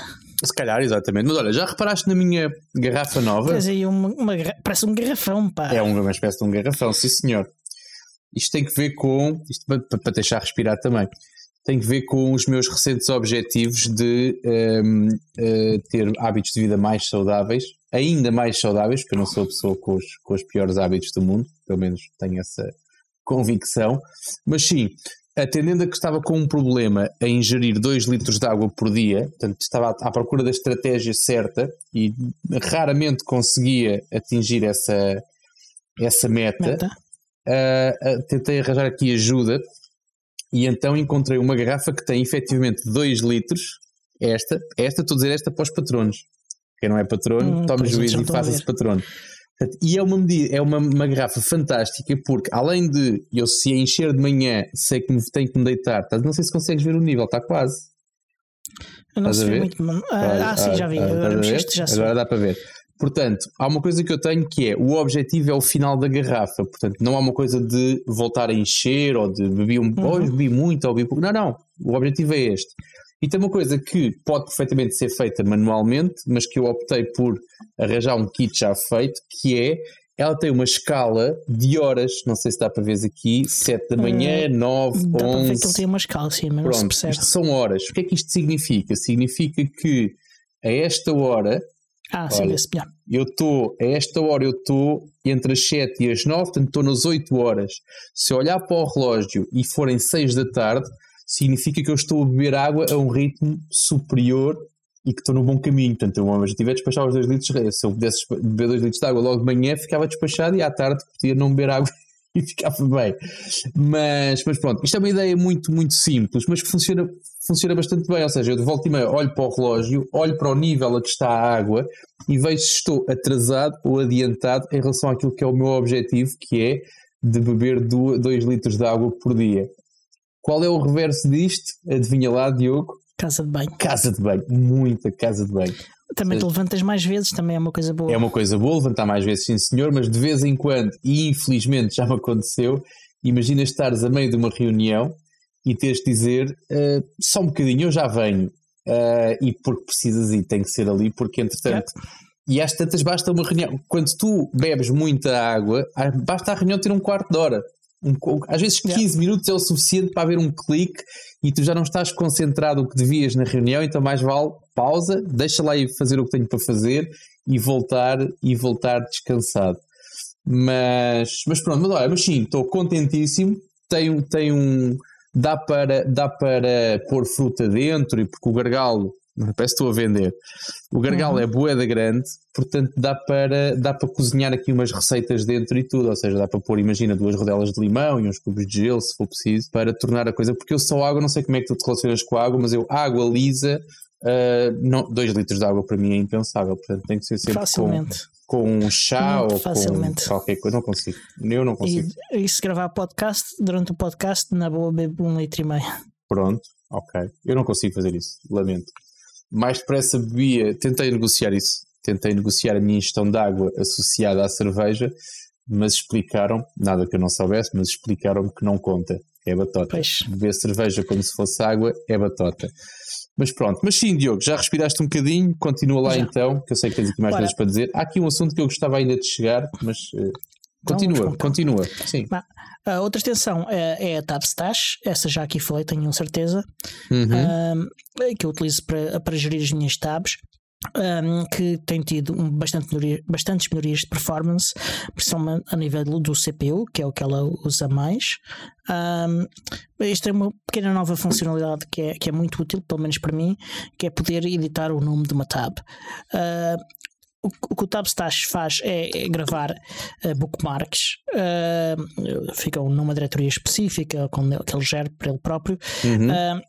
Se calhar, exatamente. Mas olha, já reparaste na minha garrafa nova? Tens aí uma, uma, parece um garrafão, pá. É uma espécie de um garrafão, sim senhor. Isto tem que ver com. Isto para, para deixar respirar também. Tem que ver com os meus recentes objetivos de um, ehm, uh, eh, ter hábitos de vida mais saudáveis, ainda mais saudáveis, porque eu não sou a pessoa com os, com os piores hábitos do mundo, pelo menos tenho essa convicção. Mas sim, atendendo a que estava com um problema a ingerir 2 litros de água por dia, portanto estava à procura da estratégia certa e raramente conseguia atingir essa, essa meta, meta. Uh, uh, tentei arranjar aqui ajuda e então encontrei uma garrafa que tem efetivamente 2 litros. Esta, esta, estou a dizer esta para os patronos. Quem não é patrono, hum, tome juízo e faça-se patrono. E é uma medida, é uma, uma, garrafa fantástica porque além de eu se encher de manhã sei que me tenho que me deitar, não sei se consegues ver o nível, está quase. Eu não sei muito. Ah, ah, sim, já vi. Ah, agora, já agora dá para ver. Portanto, há uma coisa que eu tenho que é o objetivo é o final da garrafa. Portanto, não há uma coisa de voltar a encher ou de beber um uhum. bebi muito ou bebi pouco. Não, não. O objetivo é este. E tem uma coisa que pode perfeitamente ser feita manualmente, mas que eu optei por arranjar um kit já feito, que é ela tem uma escala de horas, não sei se dá para ver aqui, 7 da manhã, 9, dá 11. Dá para ver que ele tem uma escala, sim, mas Pronto, não se percebe. Isto são horas. O que é que isto significa? Significa que a esta hora. Ah, sim, olha, esse Eu estou, a esta hora eu estou entre as 7 e as 9, portanto estou nas 8 horas. Se eu olhar para o relógio e forem 6 da tarde, significa que eu estou a beber água a um ritmo superior e que estou no bom caminho. Portanto, meu objetivo é despachar os 2 litros. Se eu pudesse beber 2 litros de água logo de manhã, ficava despachado e à tarde podia não beber água e ficava bem. Mas, mas pronto, isto é uma ideia muito, muito simples, mas que funciona, funciona bastante bem. Ou seja, eu de volta e meia olho para o relógio, olho para o nível a que está a água e vejo se estou atrasado ou adiantado em relação àquilo que é o meu objetivo, que é de beber 2 litros de água por dia. Qual é o reverso disto? Adivinha lá, Diogo? Casa de banho. Casa de banho, muita casa de banho. Também te levantas mais vezes, também é uma coisa boa. É uma coisa boa levantar mais vezes, sim senhor, mas de vez em quando, e infelizmente já me aconteceu, imagina estares a meio de uma reunião e teres de dizer uh, só um bocadinho, eu já venho. Uh, e porque precisas e tem que ser ali, porque entretanto. E às tantas basta uma reunião. Quando tu bebes muita água, basta a reunião ter um quarto de hora. Um, às vezes 15 yeah. minutos é o suficiente para haver um clique e tu já não estás concentrado o que devias na reunião, então mais vale pausa, deixa lá ir fazer o que tenho para fazer e voltar e voltar descansado. Mas, mas pronto, mas olha, mas sim, estou contentíssimo. Tenho, tenho um. Dá para, dá para pôr fruta dentro e porque o gargalo Parece que estou a vender. O gargalo uhum. é boeda grande, portanto dá para, dá para cozinhar aqui umas receitas dentro e tudo. Ou seja, dá para pôr, imagina, duas rodelas de limão e uns cubos de gelo, se for preciso, para tornar a coisa. Porque eu só água, não sei como é que tu te relacionas com a água, mas eu, água lisa, uh, não, dois litros de água para mim é impensável. Portanto, tem que ser sempre Facilmente. com com um chá Muito ou facilmente. com qualquer coisa. Não consigo. Eu não consigo. E, e se gravar podcast, durante o podcast, na boa bebo um litro e meio. Pronto, ok. Eu não consigo fazer isso. Lamento mais depressa bebia, tentei negociar isso, tentei negociar a minha ingestão de água associada à cerveja, mas explicaram, nada que eu não soubesse, mas explicaram-me que não conta, é batota. Pois. Beber cerveja como se fosse água é batota. Mas pronto, mas sim, Diogo, já respiraste um bocadinho, continua lá já. então, que eu sei que tens aqui mais coisas para dizer. Há aqui um assunto que eu gostava ainda de chegar, mas uh, continua, continua. Sim. A outra extensão é, é a Tabstash, essa já aqui falei, tenho certeza, uhum. que eu utilizo para, para gerir as minhas tabs. Um, que tem tido um, bastante melhoria, bastantes melhorias de performance, principalmente a nível do CPU, que é o que ela usa mais. Um, isto é uma pequena nova funcionalidade que é, que é muito útil, pelo menos para mim, que é poder editar o nome de uma tab. Uh, o, que o Tabstash faz é, é gravar uh, bookmarks, uh, ficam numa diretoria específica que ele gera para ele próprio. Uhum. Uh,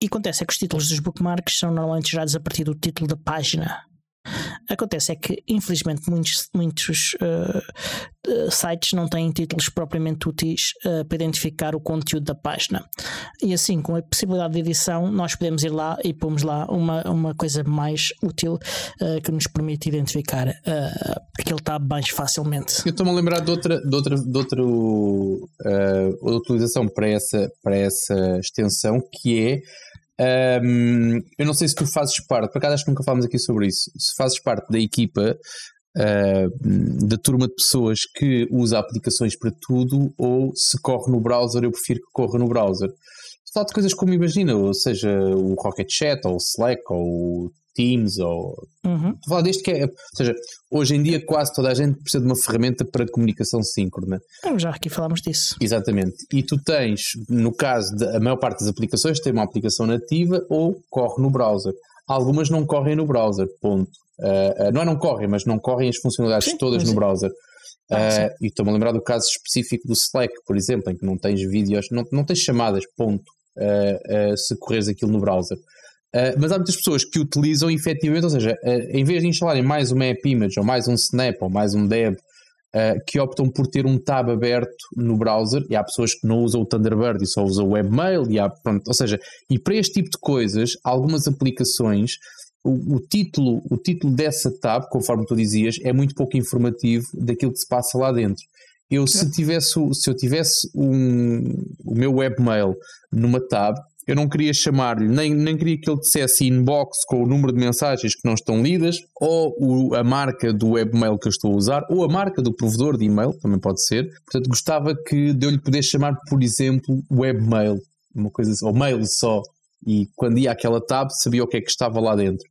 e acontece é que os títulos dos bookmarks são normalmente gerados a partir do título da página Acontece é que, infelizmente, muitos, muitos uh, sites não têm títulos propriamente úteis uh, para identificar o conteúdo da página. E assim, com a possibilidade de edição, nós podemos ir lá e pomos lá uma, uma coisa mais útil uh, que nos permite identificar aquele tab mais facilmente. Eu estou-me a lembrar de outra, de outra, de outra utilização para essa, para essa extensão que é um, eu não sei se tu fazes parte, por acaso acho que nunca falamos aqui sobre isso. Se fazes parte da equipa uh, da turma de pessoas que usa aplicações para tudo ou se corre no browser, eu prefiro que corra no browser. Fala de coisas como imagina, ou seja, o Rocket Chat, ou o Slack, ou o Teams ou. Uhum. Estou a falar disto que é. Ou seja, hoje em dia quase toda a gente precisa de uma ferramenta para comunicação síncrona. Já aqui falámos disso. Exatamente. E tu tens, no caso da maior parte das aplicações, tem uma aplicação nativa ou corre no browser. Algumas não correm no browser, ponto. Uh, uh, não é não correm, mas não correm as funcionalidades Sim, todas no browser. Ah, uh, e estou-me a lembrar do caso específico do Slack, por exemplo, em que não tens vídeos, não, não tens chamadas, ponto, uh, uh, se correres aquilo no browser. Mas há muitas pessoas que utilizam efetivamente, ou seja, em vez de instalarem mais uma app image, ou mais um snap, ou mais um dev, que optam por ter um tab aberto no browser, e há pessoas que não usam o Thunderbird e só usam o webmail, e há, pronto, ou seja, e para este tipo de coisas, algumas aplicações o, o, título, o título dessa tab, conforme tu dizias, é muito pouco informativo daquilo que se passa lá dentro. Eu, se, tivesse, se eu tivesse um, o meu webmail numa tab, eu não queria chamar-lhe, nem, nem queria que ele dissesse inbox com o número de mensagens que não estão lidas, ou o, a marca do webmail que eu estou a usar, ou a marca do provedor de e-mail, também pode ser. Portanto, gostava que de eu lhe pudesse chamar, por exemplo, webmail, uma coisa assim, ou mail só. E quando ia àquela tab, sabia o que é que estava lá dentro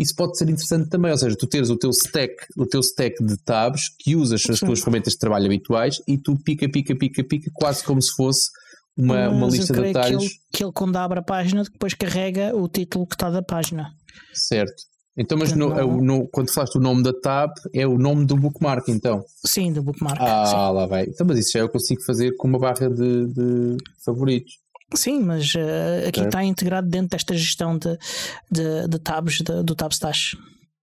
isso pode ser interessante também, ou seja, tu teres o teu stack, o teu stack de tabs que usas as tuas ferramentas de trabalho habituais e tu pica, pica, pica, pica, quase como se fosse uma, uma lista de atalhos. Que ele, que ele, quando abre a página, depois carrega o título que está da página. Certo. Então, mas no, não... no, quando falaste o nome da tab, é o nome do bookmark, então? Sim, do bookmark. Ah, sim. lá vai. Então, mas isso já eu consigo fazer com uma barra de, de favoritos. Sim, mas uh, aqui está integrado dentro desta gestão de, de, de tabs de, do Tabstash.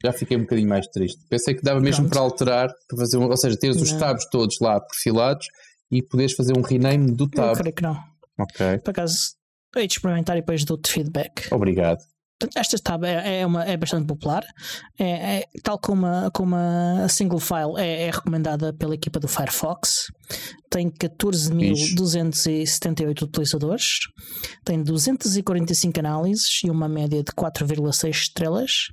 Já fiquei um bocadinho mais triste. Pensei que dava mesmo Pronto. para alterar, para fazer um, ou seja, teres os tabs todos lá perfilados e poderes fazer um rename do tab. Eu creio que não. Ok. Por acaso, hei de experimentar e depois dou-te feedback. Obrigado. Esta tab é, é, uma, é bastante popular, é, é, tal como a, como a single file é, é recomendada pela equipa do Firefox. Tem 14.278 utilizadores, tem 245 análises e uma média de 4,6 estrelas.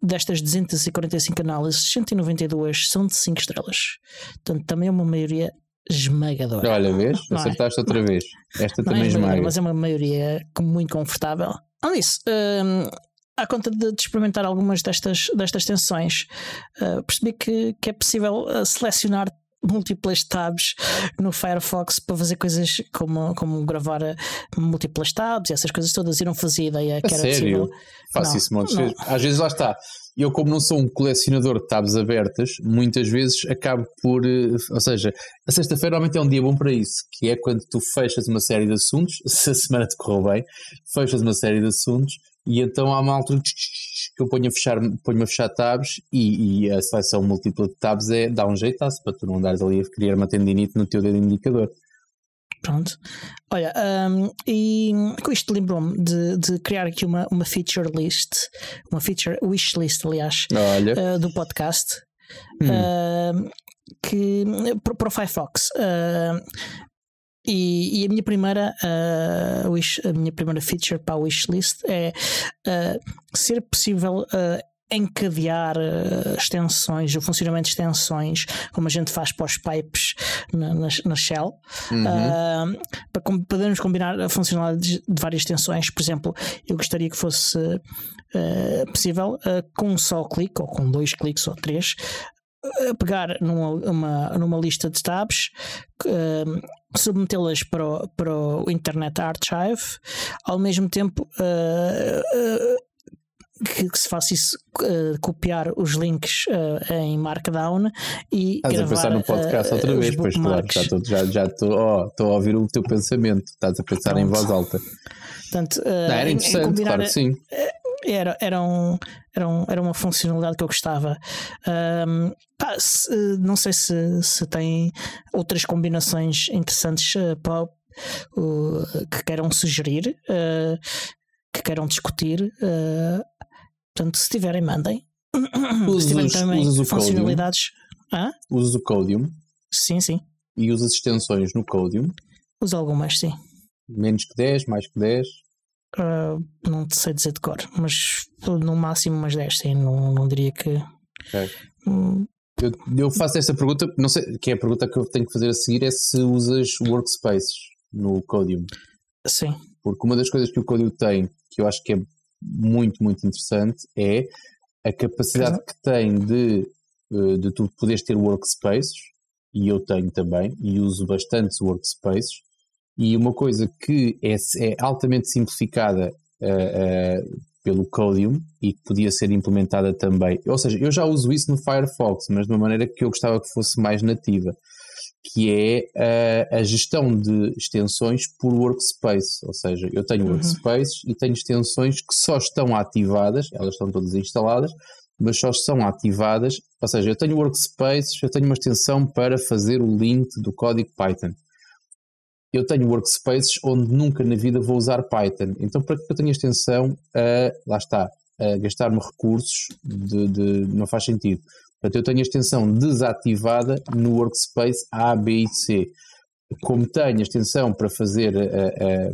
Destas 245 análises, 192 são de 5 estrelas. Portanto, também é uma maioria esmagadora. Olha, vês? É? Acertaste outra vez. Esta não também é esmaga. Mas é uma maioria muito confortável. Além disso, um, à conta de, de, experimentar algumas destas, destas tensões, uh, percebi que, que é possível uh, selecionar múltiplas tabs no Firefox para fazer coisas como, como gravar uh, múltiplas tabs e essas coisas todas. Eu não fazia ideia que a era sério? possível. Faço não, isso montes vezes. Às vezes lá está. Eu, como não sou um colecionador de tabs abertas, muitas vezes acabo por. Ou seja, a sexta-feira normalmente é um dia bom para isso, que é quando tu fechas uma série de assuntos, se a semana te correu bem, fechas uma série de assuntos e então há uma altura que eu ponho a fechar, ponho a fechar tabs e, e, a seleção múltipla de tabs é, dá um jeitaço para tu não andares ali a criar uma tendinite no teu dedo indicador. Pronto. Olha, um, e com isto lembrou-me de, de, criar aqui uma, uma feature list, uma feature wish list, aliás, uh, do podcast. Hum. Uh, que para o Firefox uh, e, e, a minha primeira uh, wish, a minha primeira feature para a wishlist é uh, ser possível uh, encadear extensões, o funcionamento de extensões, como a gente faz para os pipes na, na, na Shell, uhum. para podermos combinar a funcionalidade de várias extensões. Por exemplo, eu gostaria que fosse possível com um só clique, ou com dois cliques ou três, pegar numa, uma, numa lista de tabs, uh, submetê-las para, o, para o Internet Archive, ao mesmo tempo uh, uh, que, que, se faça isso, copiar os links em Markdown e Estás gravar, a pensar no podcast outra vez, pois claro, já estou já, já oh, a ouvir o teu pensamento, estás a pensar Pronto. em voz alta. Portanto, Não, era interessante, combinar, claro que sim era, era, um, era, um, era uma funcionalidade que eu gostava. Um, pá, se, não sei se, se tem outras combinações interessantes uh, para, uh, que queiram sugerir, uh, que queiram discutir. Portanto, se tiverem, mandem. Usas, se tiverem também usas funcionalidades. Hã? Usas o Codium? Sim, sim. E usas extensões no Codium? Uso algumas, sim. Menos que 10, mais que 10? Uh, não sei dizer de cor, mas no máximo umas 10, sim, não, não diria que. Okay. Hum, eu, eu, faço esta pergunta, não sei, que é a pergunta que eu tenho que fazer a seguir é se usas workspaces no Codium. Sim. Porque uma das coisas que o Codium tem, que eu acho que é muito, muito interessante, é a capacidade que tem de, eh, de tu poderes ter workspaces, e eu tenho também, e uso bastante workspaces, e uma coisa que é, é altamente simplificada uh, uh, pelo Codium e que podia ser implementada também. Ou seja, eu já uso isso no Firefox, mas de uma maneira que eu gostava que fosse mais nativa, que é a, a gestão de extensões por workspace. Ou seja, eu tenho uhum. workspaces e tenho extensões que só estão ativadas, elas estão todas instaladas, mas só são ativadas. Ou seja, eu tenho workspaces, eu tenho uma extensão para fazer o link do código Python eu tenho workspaces onde nunca na vida vou usar Python. Então, para que eu tenho a extensão a, lá está, a gastar-me recursos de, de, não faz sentido. Portanto, eu tenho a extensão desativada no workspace A, B e C. Como tenho a extensão para fazer,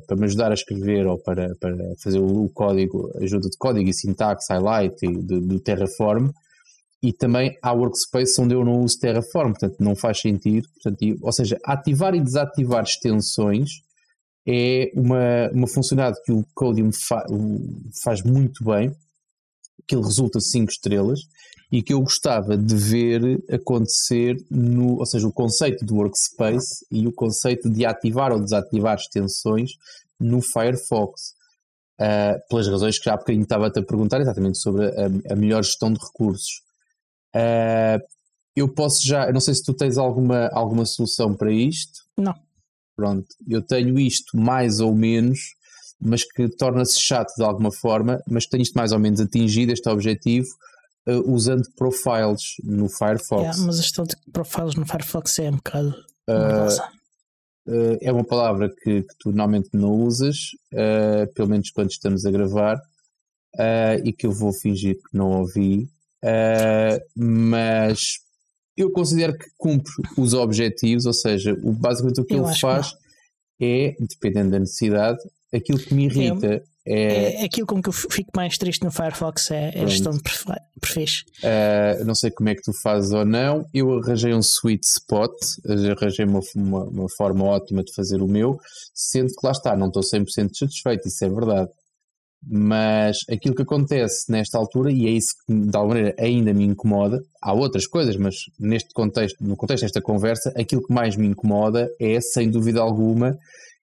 para me ajudar a escrever ou para, para fazer o, código, ajuda de código e sintaxe, highlight do, do Terraform, e também há workspace onde eu não uso Terraform, portanto não faz sentido. Portanto, ou seja, ativar e desativar extensões é uma, uma funcionalidade que o Codium fa, faz muito bem, que ele resulta 5 estrelas e que eu gostava de ver acontecer no, ou seja, o conceito do workspace e o conceito de ativar ou desativar extensões no Firefox. Uh, pelas razões que já há bocadinho estava-te a perguntar exatamente sobre a, a melhor gestão de recursos. Uh, eu posso já, eu não sei se tu tens alguma, alguma solução para isto. Não. Pronto, eu tenho isto mais ou menos, mas que torna-se chato de alguma forma, mas tenho isto mais ou menos atingido, este objetivo, uh, usando profiles no Firefox. Yeah, mas a gestão de profiles no Firefox é um bocado. Uh, é uma palavra que, que, tu normalmente não usas, pelo menos quando estamos a gravar, e que eu vou fingir que não ouvi. Uh, mas eu considero que cumpre os objetivos, ou seja, o, basicamente o que eu ele faz que é, dependendo da necessidade, aquilo que me irrita. É, é, aquilo com que eu fico mais triste no Firefox é, é a gestão de perfis. Uh, não sei como é que tu fazes ou não. Eu arranjei um sweet spot, arranjei uma, uma, uma, forma ótima de fazer o meu, sendo que lá está, não estou 100% satisfeito, isso é verdade. Mas aquilo que acontece nesta altura, e é isso que de alguma maneira ainda me incomoda, há outras coisas, mas neste contexto, no contexto desta conversa, aquilo que mais me incomoda é, sem dúvida alguma,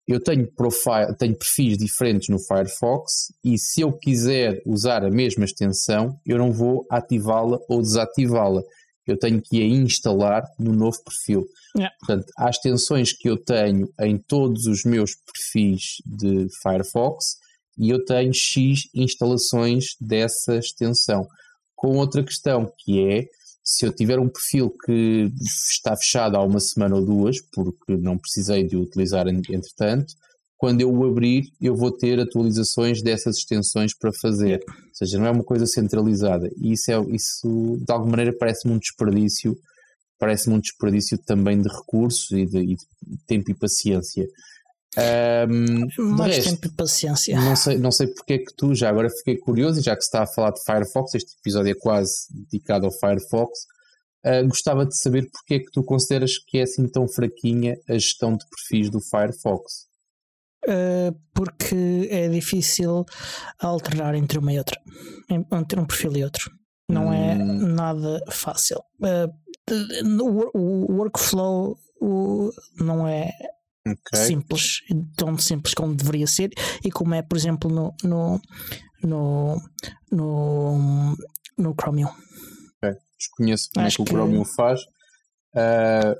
eu tenho, profile, tenho perfis diferentes no Firefox e se eu quiser usar a mesma extensão, eu não vou ativá-la ou desativá-la. Eu tenho que a instalar no novo perfil. Yeah. Portanto, há extensões que eu tenho em todos os meus perfis de Firefox e eu tenho X instalações dessa extensão. Com outra questão que é se eu tiver um perfil que está fechado há uma semana ou duas, porque não precisei de o utilizar entretanto, quando eu o abrir, eu vou ter atualizações dessas extensões para fazer. Ou seja, não é uma coisa centralizada. E isso, é, isso de alguma maneira, parece-me um desperdício, parece-me um desperdício também de recursos e de, e de tempo e paciência. Um, Mais resto, tempo e paciência. Não sei, não sei porque é que tu, já agora fiquei curioso, e já que se está a falar de Firefox, este episódio é quase dedicado ao Firefox, uh, gostava de saber porque é que tu consideras que é assim tão fraquinha a gestão de perfis do Firefox. Uh, porque é difícil alternar entre uma e outra, entre um perfil e outro. Não é hum. é nada fácil. Uh, o, o workflow o, não é okay. simples, tão simples como deveria ser, e como é, por exemplo, no, no, no, no, no Chromium. Okay. Desconheço como é Acho é que, que o Chromium faz. Uh,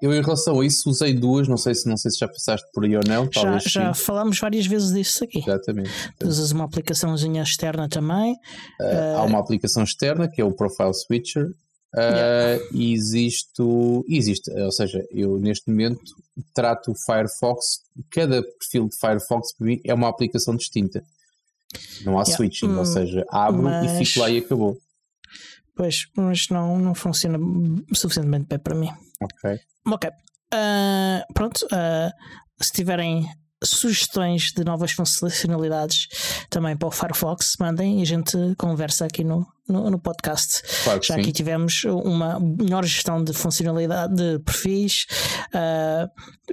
eu, em relação a isso, usei duas, não sei se, não sei se já passaste por aí ou não. Já, já falámos várias vezes disso aqui. Exatamente. Tu usas uma aplicaçãozinha externa também. Uh, uh, há uma aplicação externa que é o Profile Switcher, Uh, e existe, existe, ou seja, eu neste momento trato o Firefox, cada perfil de Firefox para mim é uma aplicação distinta. Não há yeah. switching, hum, ou seja, abro mas... e fico lá e acabou. Pois, mas não, não funciona suficientemente bem para mim. Ok. Ok. Uh, pronto, uh, se tiverem sugestões de novas funcionalidades também para o Firefox, mandem e a gente conversa aqui no, no, no podcast. Claro Já sim. aqui tivemos uma melhor gestão de funcionalidade de perfis. Uh,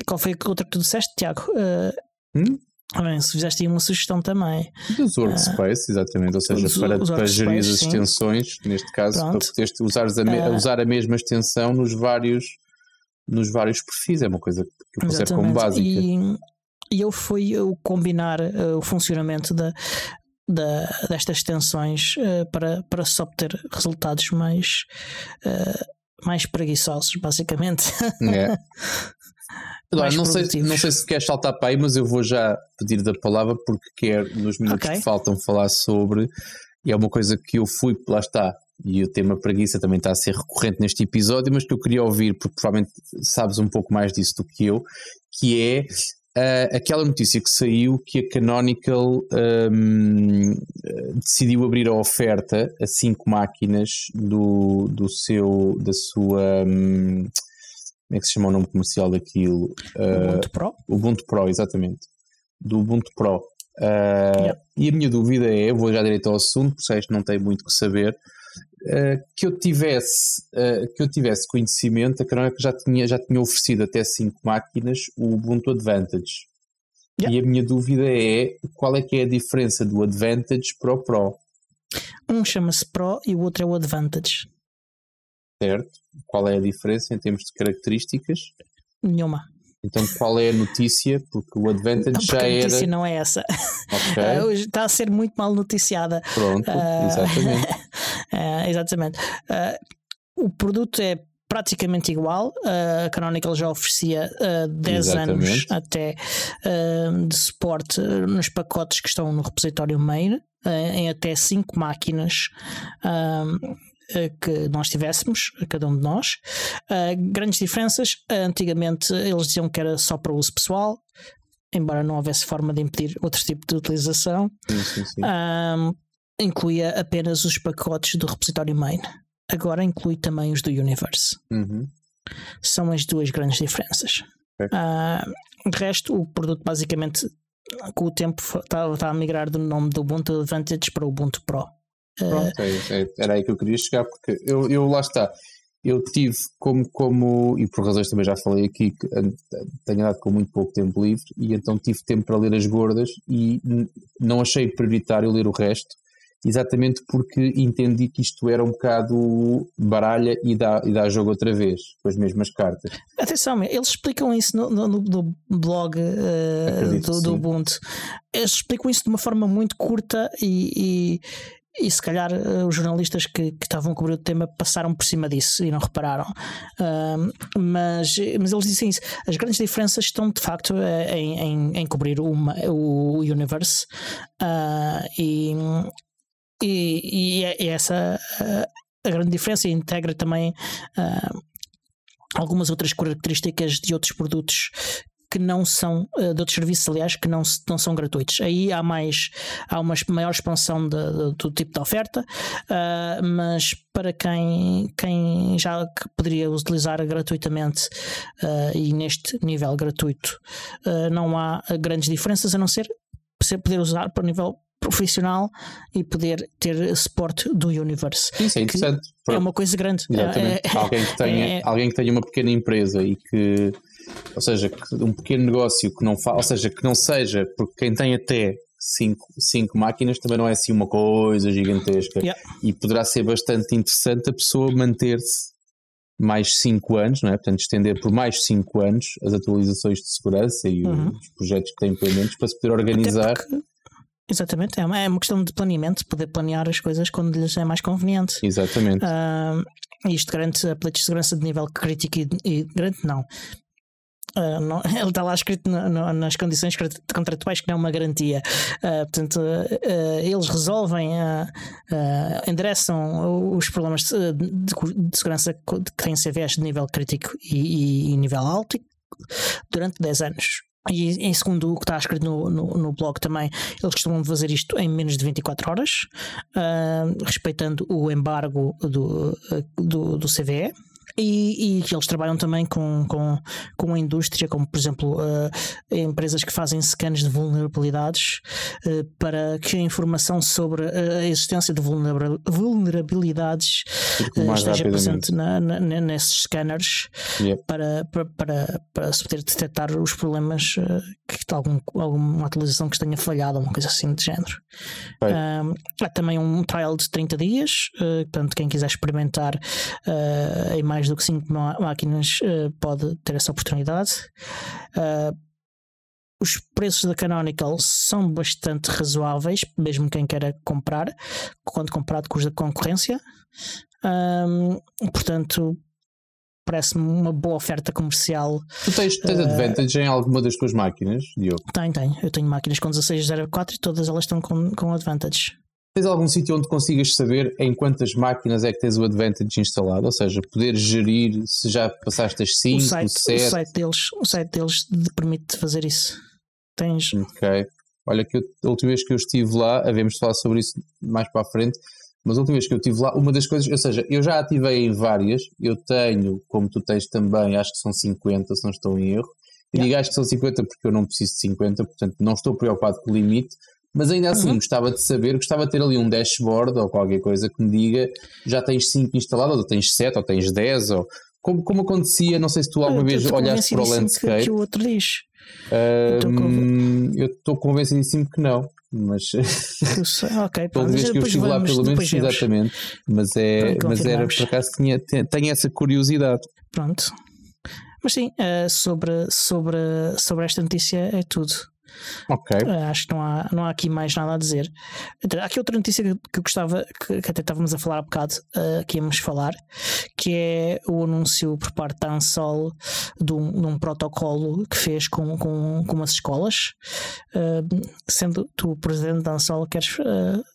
qual foi a outra que tu disseste, Tiago? Uh, hum? Bem, se fizeste aí uma sugestão também. Dos workspace, uh, exatamente, ou seja, os, para, os para gerir as extensões, sim. neste caso, Pronto. para poderes usar a, usar a mesma extensão nos vários, nos vários perfis, é uma coisa que eu considero como básica. E, e eu fui eu combinar uh, o funcionamento da, da, destas extensões uh, para, para se obter resultados mais, uh, mais preguiçosos, basicamente. É. Agora, não sei, não sei se queres saltar para aí, mas eu vou já pedir da palavra porque quero, nos minutos okay. que faltam, falar sobre. E é uma coisa que eu fui, lá está, e o tema preguiça também está a ser recorrente neste episódio, mas que eu queria ouvir, porque provavelmente sabes um pouco mais disso do que eu, que é uh, aquela notícia que saiu que a Canonical um, decidiu abrir a oferta a cinco máquinas do, do seu, da sua. Um, como é que se chama o nome comercial daquilo? Uh, Ubuntu Pro? Ubuntu Pro, exatamente. Do Ubuntu Pro. Uh, yeah. E a minha dúvida é, vou já direito ao assunto, porque não tem muito que saber, uh, que eu tivesse uh, que eu tivesse conhecimento, a Canonical já tinha, já tinha oferecido até 5 máquinas o Ubuntu Advantage. Yeah. E a minha dúvida é qual é que é a diferença do Advantage para o Pro? Um chama-se Pro e o outro é o Advantage. Certo. Qual é a diferença em termos de características? Nenhuma. Então qual é a notícia? Porque o Advantage não, já era. A notícia não é essa. Okay. Uh, está a ser muito mal noticiada. Pronto, uh, exatamente. uh, exatamente. o produto é praticamente igual. a Canonical já oferecia uh, 10 exatamente. anos até de suporte nos pacotes que estão no repositório main, em até 5 máquinas que nós tivéssemos, cada um de nós. Uh, grandes diferenças. Uh, antigamente eles diziam que era só para uso pessoal, embora não houvesse forma de impedir outro tipo de utilização. Sim, sim, sim. Uh, incluía apenas os pacotes do repositório main. Agora inclui também os do Universe. Uhum. São as duas grandes diferenças. Okay. de resto, o produto basicamente com o tempo está, está a migrar do nome do Ubuntu Advantage para o Ubuntu Pro. Pronto, é, é, era aí que eu queria chegar, porque eu, eu lá está. Eu tive como, como, e por razões também já falei aqui, que tenho andado com muito pouco tempo livre, e então tive tempo para ler as gordas e não achei prioritário ler o resto, exatamente porque entendi que isto era um bocado baralha e dá, e dá jogo outra vez, com as mesmas cartas. Atenção, eles explicam isso no, no, no blog uh, do, do Ubuntu. Eles explicam isso de uma forma muito curta e, e e se calhar uh, os jornalistas que, que estavam a cobrir o tema passaram por cima disso e não repararam. Uh, mas, mas eles dizem isso. As grandes diferenças estão de facto uh, em, em, em, cobrir uma, o, universe ah, e, e, e, é, é essa a grande diferença integra também algumas outras características de outros produtos que não são uh, de outros serviços, aliás, que não, não são gratuitos. Aí há mais há uma maior expansão de, de, do tipo de oferta, uh, mas para quem, quem já poderia utilizar gratuitamente uh, e neste nível gratuito não há grandes diferenças a não ser poder usar para o nível profissional e poder ter suporte do universe. Isso é interessante. É uma coisa grande. Exatamente. É, alguém, que tenha, é, alguém que tenha uma pequena empresa e que ou seja, um pequeno negócio que não fa ou seja, que não seja, porque quem tem até cinco, cinco máquinas também não é assim uma coisa gigantesca yeah. e poderá ser bastante interessante a pessoa manter-se mais 5 anos, não é? Portanto, estender por mais 5 anos as atualizações de segurança e uhum. os projetos que têm pendentes para se poder organizar. Porque, exatamente, é uma, é uma questão de planeamento, poder planear as coisas quando lhes é mais conveniente. Exatamente. Uh, isto garante apelidos de segurança de nível crítico e, e garante não. Uh, não, ele está lá escrito no, no, nas condições contratuais que não é uma garantia. Uh, portanto, uh, eles resolvem, endereçam os problemas de, de, de, segurança que têm CVS de nível crítico e, e, e nível alto durante 10 anos. E em segundo o que está escrito no, no, no, blog também, eles costumam fazer isto em menos de 24 horas, uh, respeitando o embargo do, do, do CVE. E, e eles trabalham também com, com, com a indústria, como por exemplo uh, empresas que fazem scans de vulnerabilidades uh, para que a informação sobre a existência de vulnerabilidades uh, esteja presente na, na, nesses scanners yep. para, para, para, para, se poder detectar os problemas que algum, alguma atualização que tenha falhado, uma coisa assim de género. há também um trial de 30 dias, portanto, quem quiser experimentar em mais mais do que 5 máquinas uh, pode ter essa oportunidade. Uh, os preços da Canonical são bastante razoáveis, mesmo quem queira comprar, quando comparado com os da concorrência. Um, portanto, parece-me uma boa oferta comercial. Tu tens, tens uh, Advantage em alguma das tuas máquinas, Diogo? Tenho, tenho. Eu tenho máquinas com 1604 e todas elas estão com, com Advantage. Tens algum sítio onde consigas saber em quantas máquinas é que tens o Advantage instalado? Ou seja, poder gerir se já passaste as 5, o site, 7. O site deles, o site deles permite fazer isso. Tens. Ok. Olha, que eu, a última vez que eu estive lá, havemos de falar sobre isso mais para a frente, mas a última vez que eu estive lá, uma das coisas, ou seja, eu já ativei em várias, eu tenho, como tu tens também, acho que são 50, se não estou em erro. E yeah. digo acho que são 50 porque eu não preciso de 50, portanto não estou preocupado com o limite, mas ainda assim, uhum. gostava de saber, gostava de ter ali um dashboard ou qualquer coisa que me diga já tens 5 instalados, ou tens 7, ou tens 10, ou como, como acontecia, não sei se tu alguma vez olhaste para o landscape. Que, que o outro diz. Um, eu estou convencidíssimo que não. Mas ok, toda vez que eu estive lá, pelo menos, exatamente. Mas, é, mas era por acaso tinha, tenho essa curiosidade. Pronto. Mas sim, uh, sobre, sobre, sobre esta notícia é tudo. Ok. Uh, acho que não há, não há aqui mais nada a dizer. Há aqui outra notícia que, que gostava, que, que, até estávamos a falar há bocado, uh, que íamos falar, que é o anúncio por parte da Ansol de um, de um protocolo que fez com, com, com umas escolas. Uh, sendo tu presidente da Ansol, queres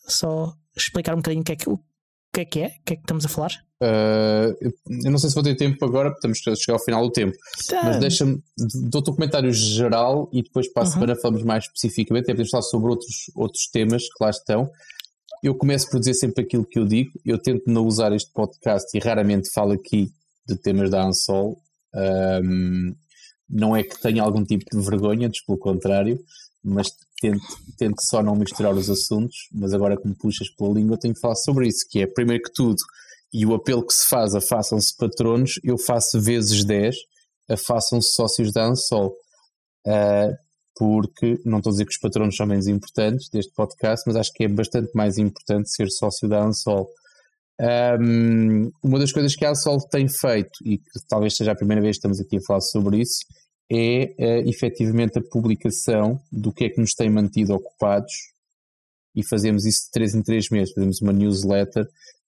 só explicar um bocadinho o que é que, que é que é? O que é que estamos a falar? Uh, eu não sei se vou ter tempo agora, porque estamos a chegar ao final do tempo. Tá. Mas deixa-me, dou-te um comentário geral e depois para a uhum. semana falamos mais especificamente. É podemos falar sobre outros, outros temas que lá estão. Eu começo por dizer sempre aquilo que eu digo. Eu tento não usar este podcast e raramente falo aqui de temas da Ansol. Um, não é que tenha algum tipo de vergonha, antes pelo contrário, mas tento, tento só não misturar os assuntos. Mas agora que me puxas pela língua, tenho que falar sobre isso, que é, primeiro que tudo, e o apelo que se faz a façam-se patronos, eu faço vezes 10 a façam-se sócios da Ansol. Uh, porque não estou a dizer que os patronos são menos importantes deste podcast, mas acho que é bastante mais importante ser sócio da Ansol. Um, uma das coisas que a Ansol tem feito, e que talvez seja a primeira vez que estamos aqui a falar sobre isso, é uh, efetivamente a publicação do que é que nos tem mantido ocupados e fazemos isso de 3 em 3 meses. Fazemos uma newsletter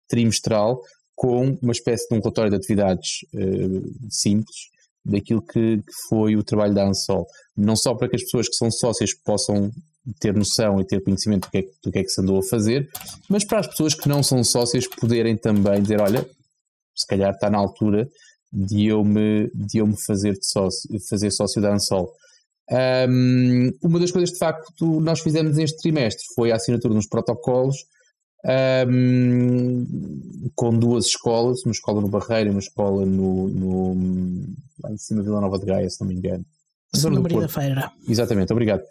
trimestral com uma espécie de um relatório de atividades uh, simples daquilo que, que, foi o trabalho da Ansol. Não só para que as pessoas que são sócias possam ter noção e ter conhecimento do que, é, do que é que se andou a fazer, mas para as pessoas que não são sócias poderem também dizer, olha, se calhar está na altura de eu me, de eu me fazer, de sócio, fazer sócio da Ansol. Um, uma das coisas de facto nós fizemos neste trimestre foi a assinatura nos protocolos um, com duas escolas, uma escola no Barreiro e uma escola no, no lá em cima de Vila Nova de Gaia, se não me engano. Zona Maria da Feira. Exatamente, obrigado.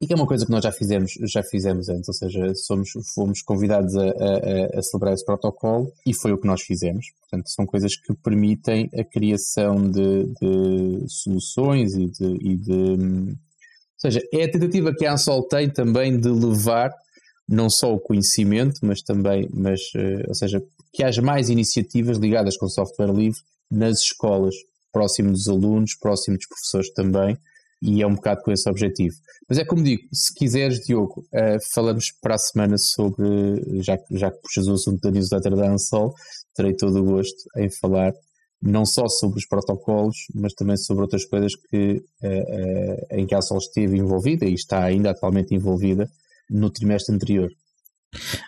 E que é uma coisa que nós já fizemos, já fizemos antes, ou seja, somos, fomos convidados a, a, a, celebrar esse protocolo e foi o que nós fizemos. Portanto, são coisas que permitem a criação de, de soluções e de, e de. Ou seja, é a tentativa que a Ansol tem também de levar não só o conhecimento, mas também, mas, uh, ou seja, que haja mais iniciativas ligadas com software livre nas escolas, próximo dos alunos, próximo dos professores também, e é um bocado com esse objetivo. Mas é como digo, se quiseres, Diogo, uh, falamos para a semana sobre, já, já que puxas o assunto da newsletter da Ansol, terei todo o gosto em falar não só sobre os protocolos, mas também sobre outras coisas que, uh, em que a Ansol esteve envolvida e está ainda atualmente envolvida, no trimestre anterior.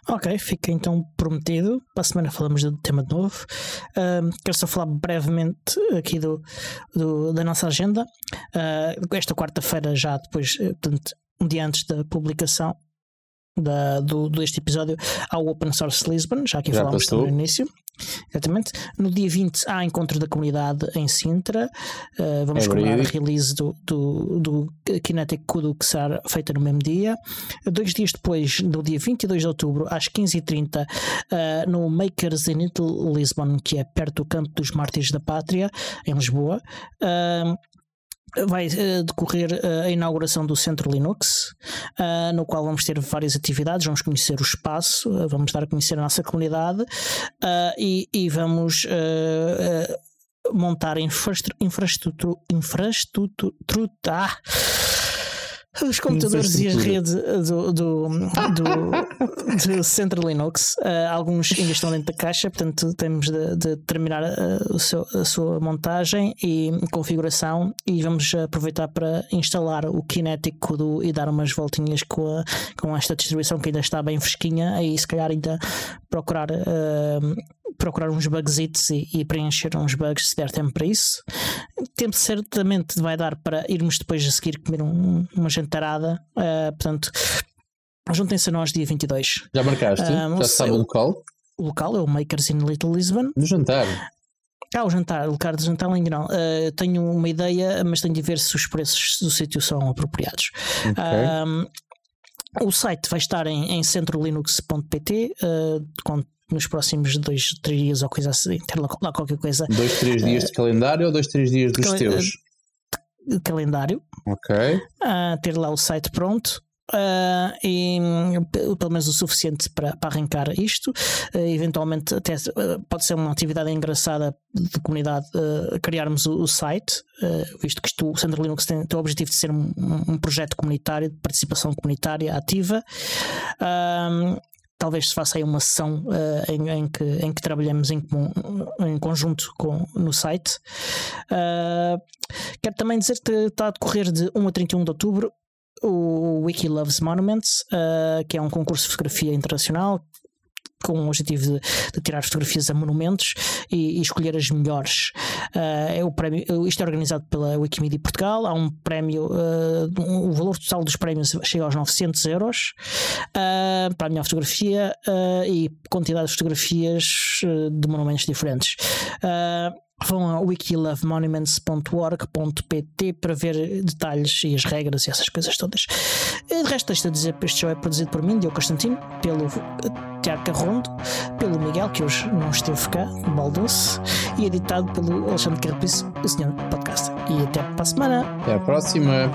Ok, fica então prometido. Para a semana falamos do tema de novo. Uh, quero só falar brevemente aqui do, do da nossa agenda. Uh, esta quarta-feira, já depois, eh, portanto, um dia antes da publicação, da, do, deste episódio ao Open Source Lisbon, já que falámos também no início. Exatamente. No dia 20 há encontro da comunidade em Sintra. Uh, vamos é comemorar a release do, do, do Kinetic Kudu que será feita no mesmo dia. Dois dias depois, no dia 22 de outubro, às 15h30, uh, eh, no Makers in Little Lisbon, que é perto do Campo dos Mártires da Pátria, em Lisboa. Uh, vai uh, decorrer uh, a inauguração do Centro Linux, uh, no qual vamos ter várias atividades, vamos conhecer o espaço, vamos dar a conhecer a nossa comunidade e, e, vamos montar infraestrutura. infraestrutura, infraestrutura ah, os computadores e as redes do, do, do, do Central Linux, uh, alguns ainda estão dentro da caixa, portanto temos de, de terminar uh, seu, a sua montagem e configuração e vamos aproveitar para instalar o Kinetic do, e dar umas voltinhas com, a, com esta distribuição que ainda está bem fresquinha e se calhar ainda procurar uh, procurar uns bugsitos e, e, preencher uns bugs se der tempo para isso. Tempo certamente vai dar para irmos depois a seguir comer um, uma jantarada. Uh, portanto, juntem-se a nós dia 22. Já marcaste? Uh, Já sabe o local? O local é o Makers in Little Lisbon. No jantar. Ah, o jantar, o lugar de jantar ainda não. Uh, tenho uma ideia, mas tenho de ver se os preços do sítio são apropriados. Okay. o site vai estar em, em centrolinux.pt, uh, com nos próximos dois, três dias ou coisa assim, ter lá, lá qualquer coisa. Dois, três dias de calendário ou dois, três dias dos cal teus? De calendário. Ok. Uh, ter lá o site pronto. Uh, e pelo menos o suficiente para, para arrancar isto. Uh, eventualmente, até uh, pode ser uma atividade engraçada de comunidade criarmos o, o site, visto que isto, o Centro Linux tem, tem o objetivo de ser um, um projeto comunitário, de participação comunitária ativa talvez se faça aí uma sessão uh, em, em, que, em que trabalhemos em, em conjunto com, no site. Uh, quero também dizer que está a decorrer de 1 a 31 de outubro o Wiki Loves Monuments, uh, que é um concurso de fotografia internacional com o objetivo de, de tirar fotografias a monumentos e, e escolher as melhores. Uh, é o prémio, isto é organizado pela Wikimedia Portugal. Há um prémio, uh, um, o valor total dos prémios chega aos 900 euros uh, para a melhor fotografia e quantidade de fotografias de monumentos diferentes vão a wikilovemonuments.org.pt para ver detalhes e as regras e essas coisas todas. De resto, deixa de dizer que este show é produzido por mim, Diogo Constantino, pelo Tiago Carrondo, pelo Miguel, que hoje não esteve cá, Baldoce, e editado pelo Alexandre Carapis, o senhor podcast. E até para a semana. Até a próxima.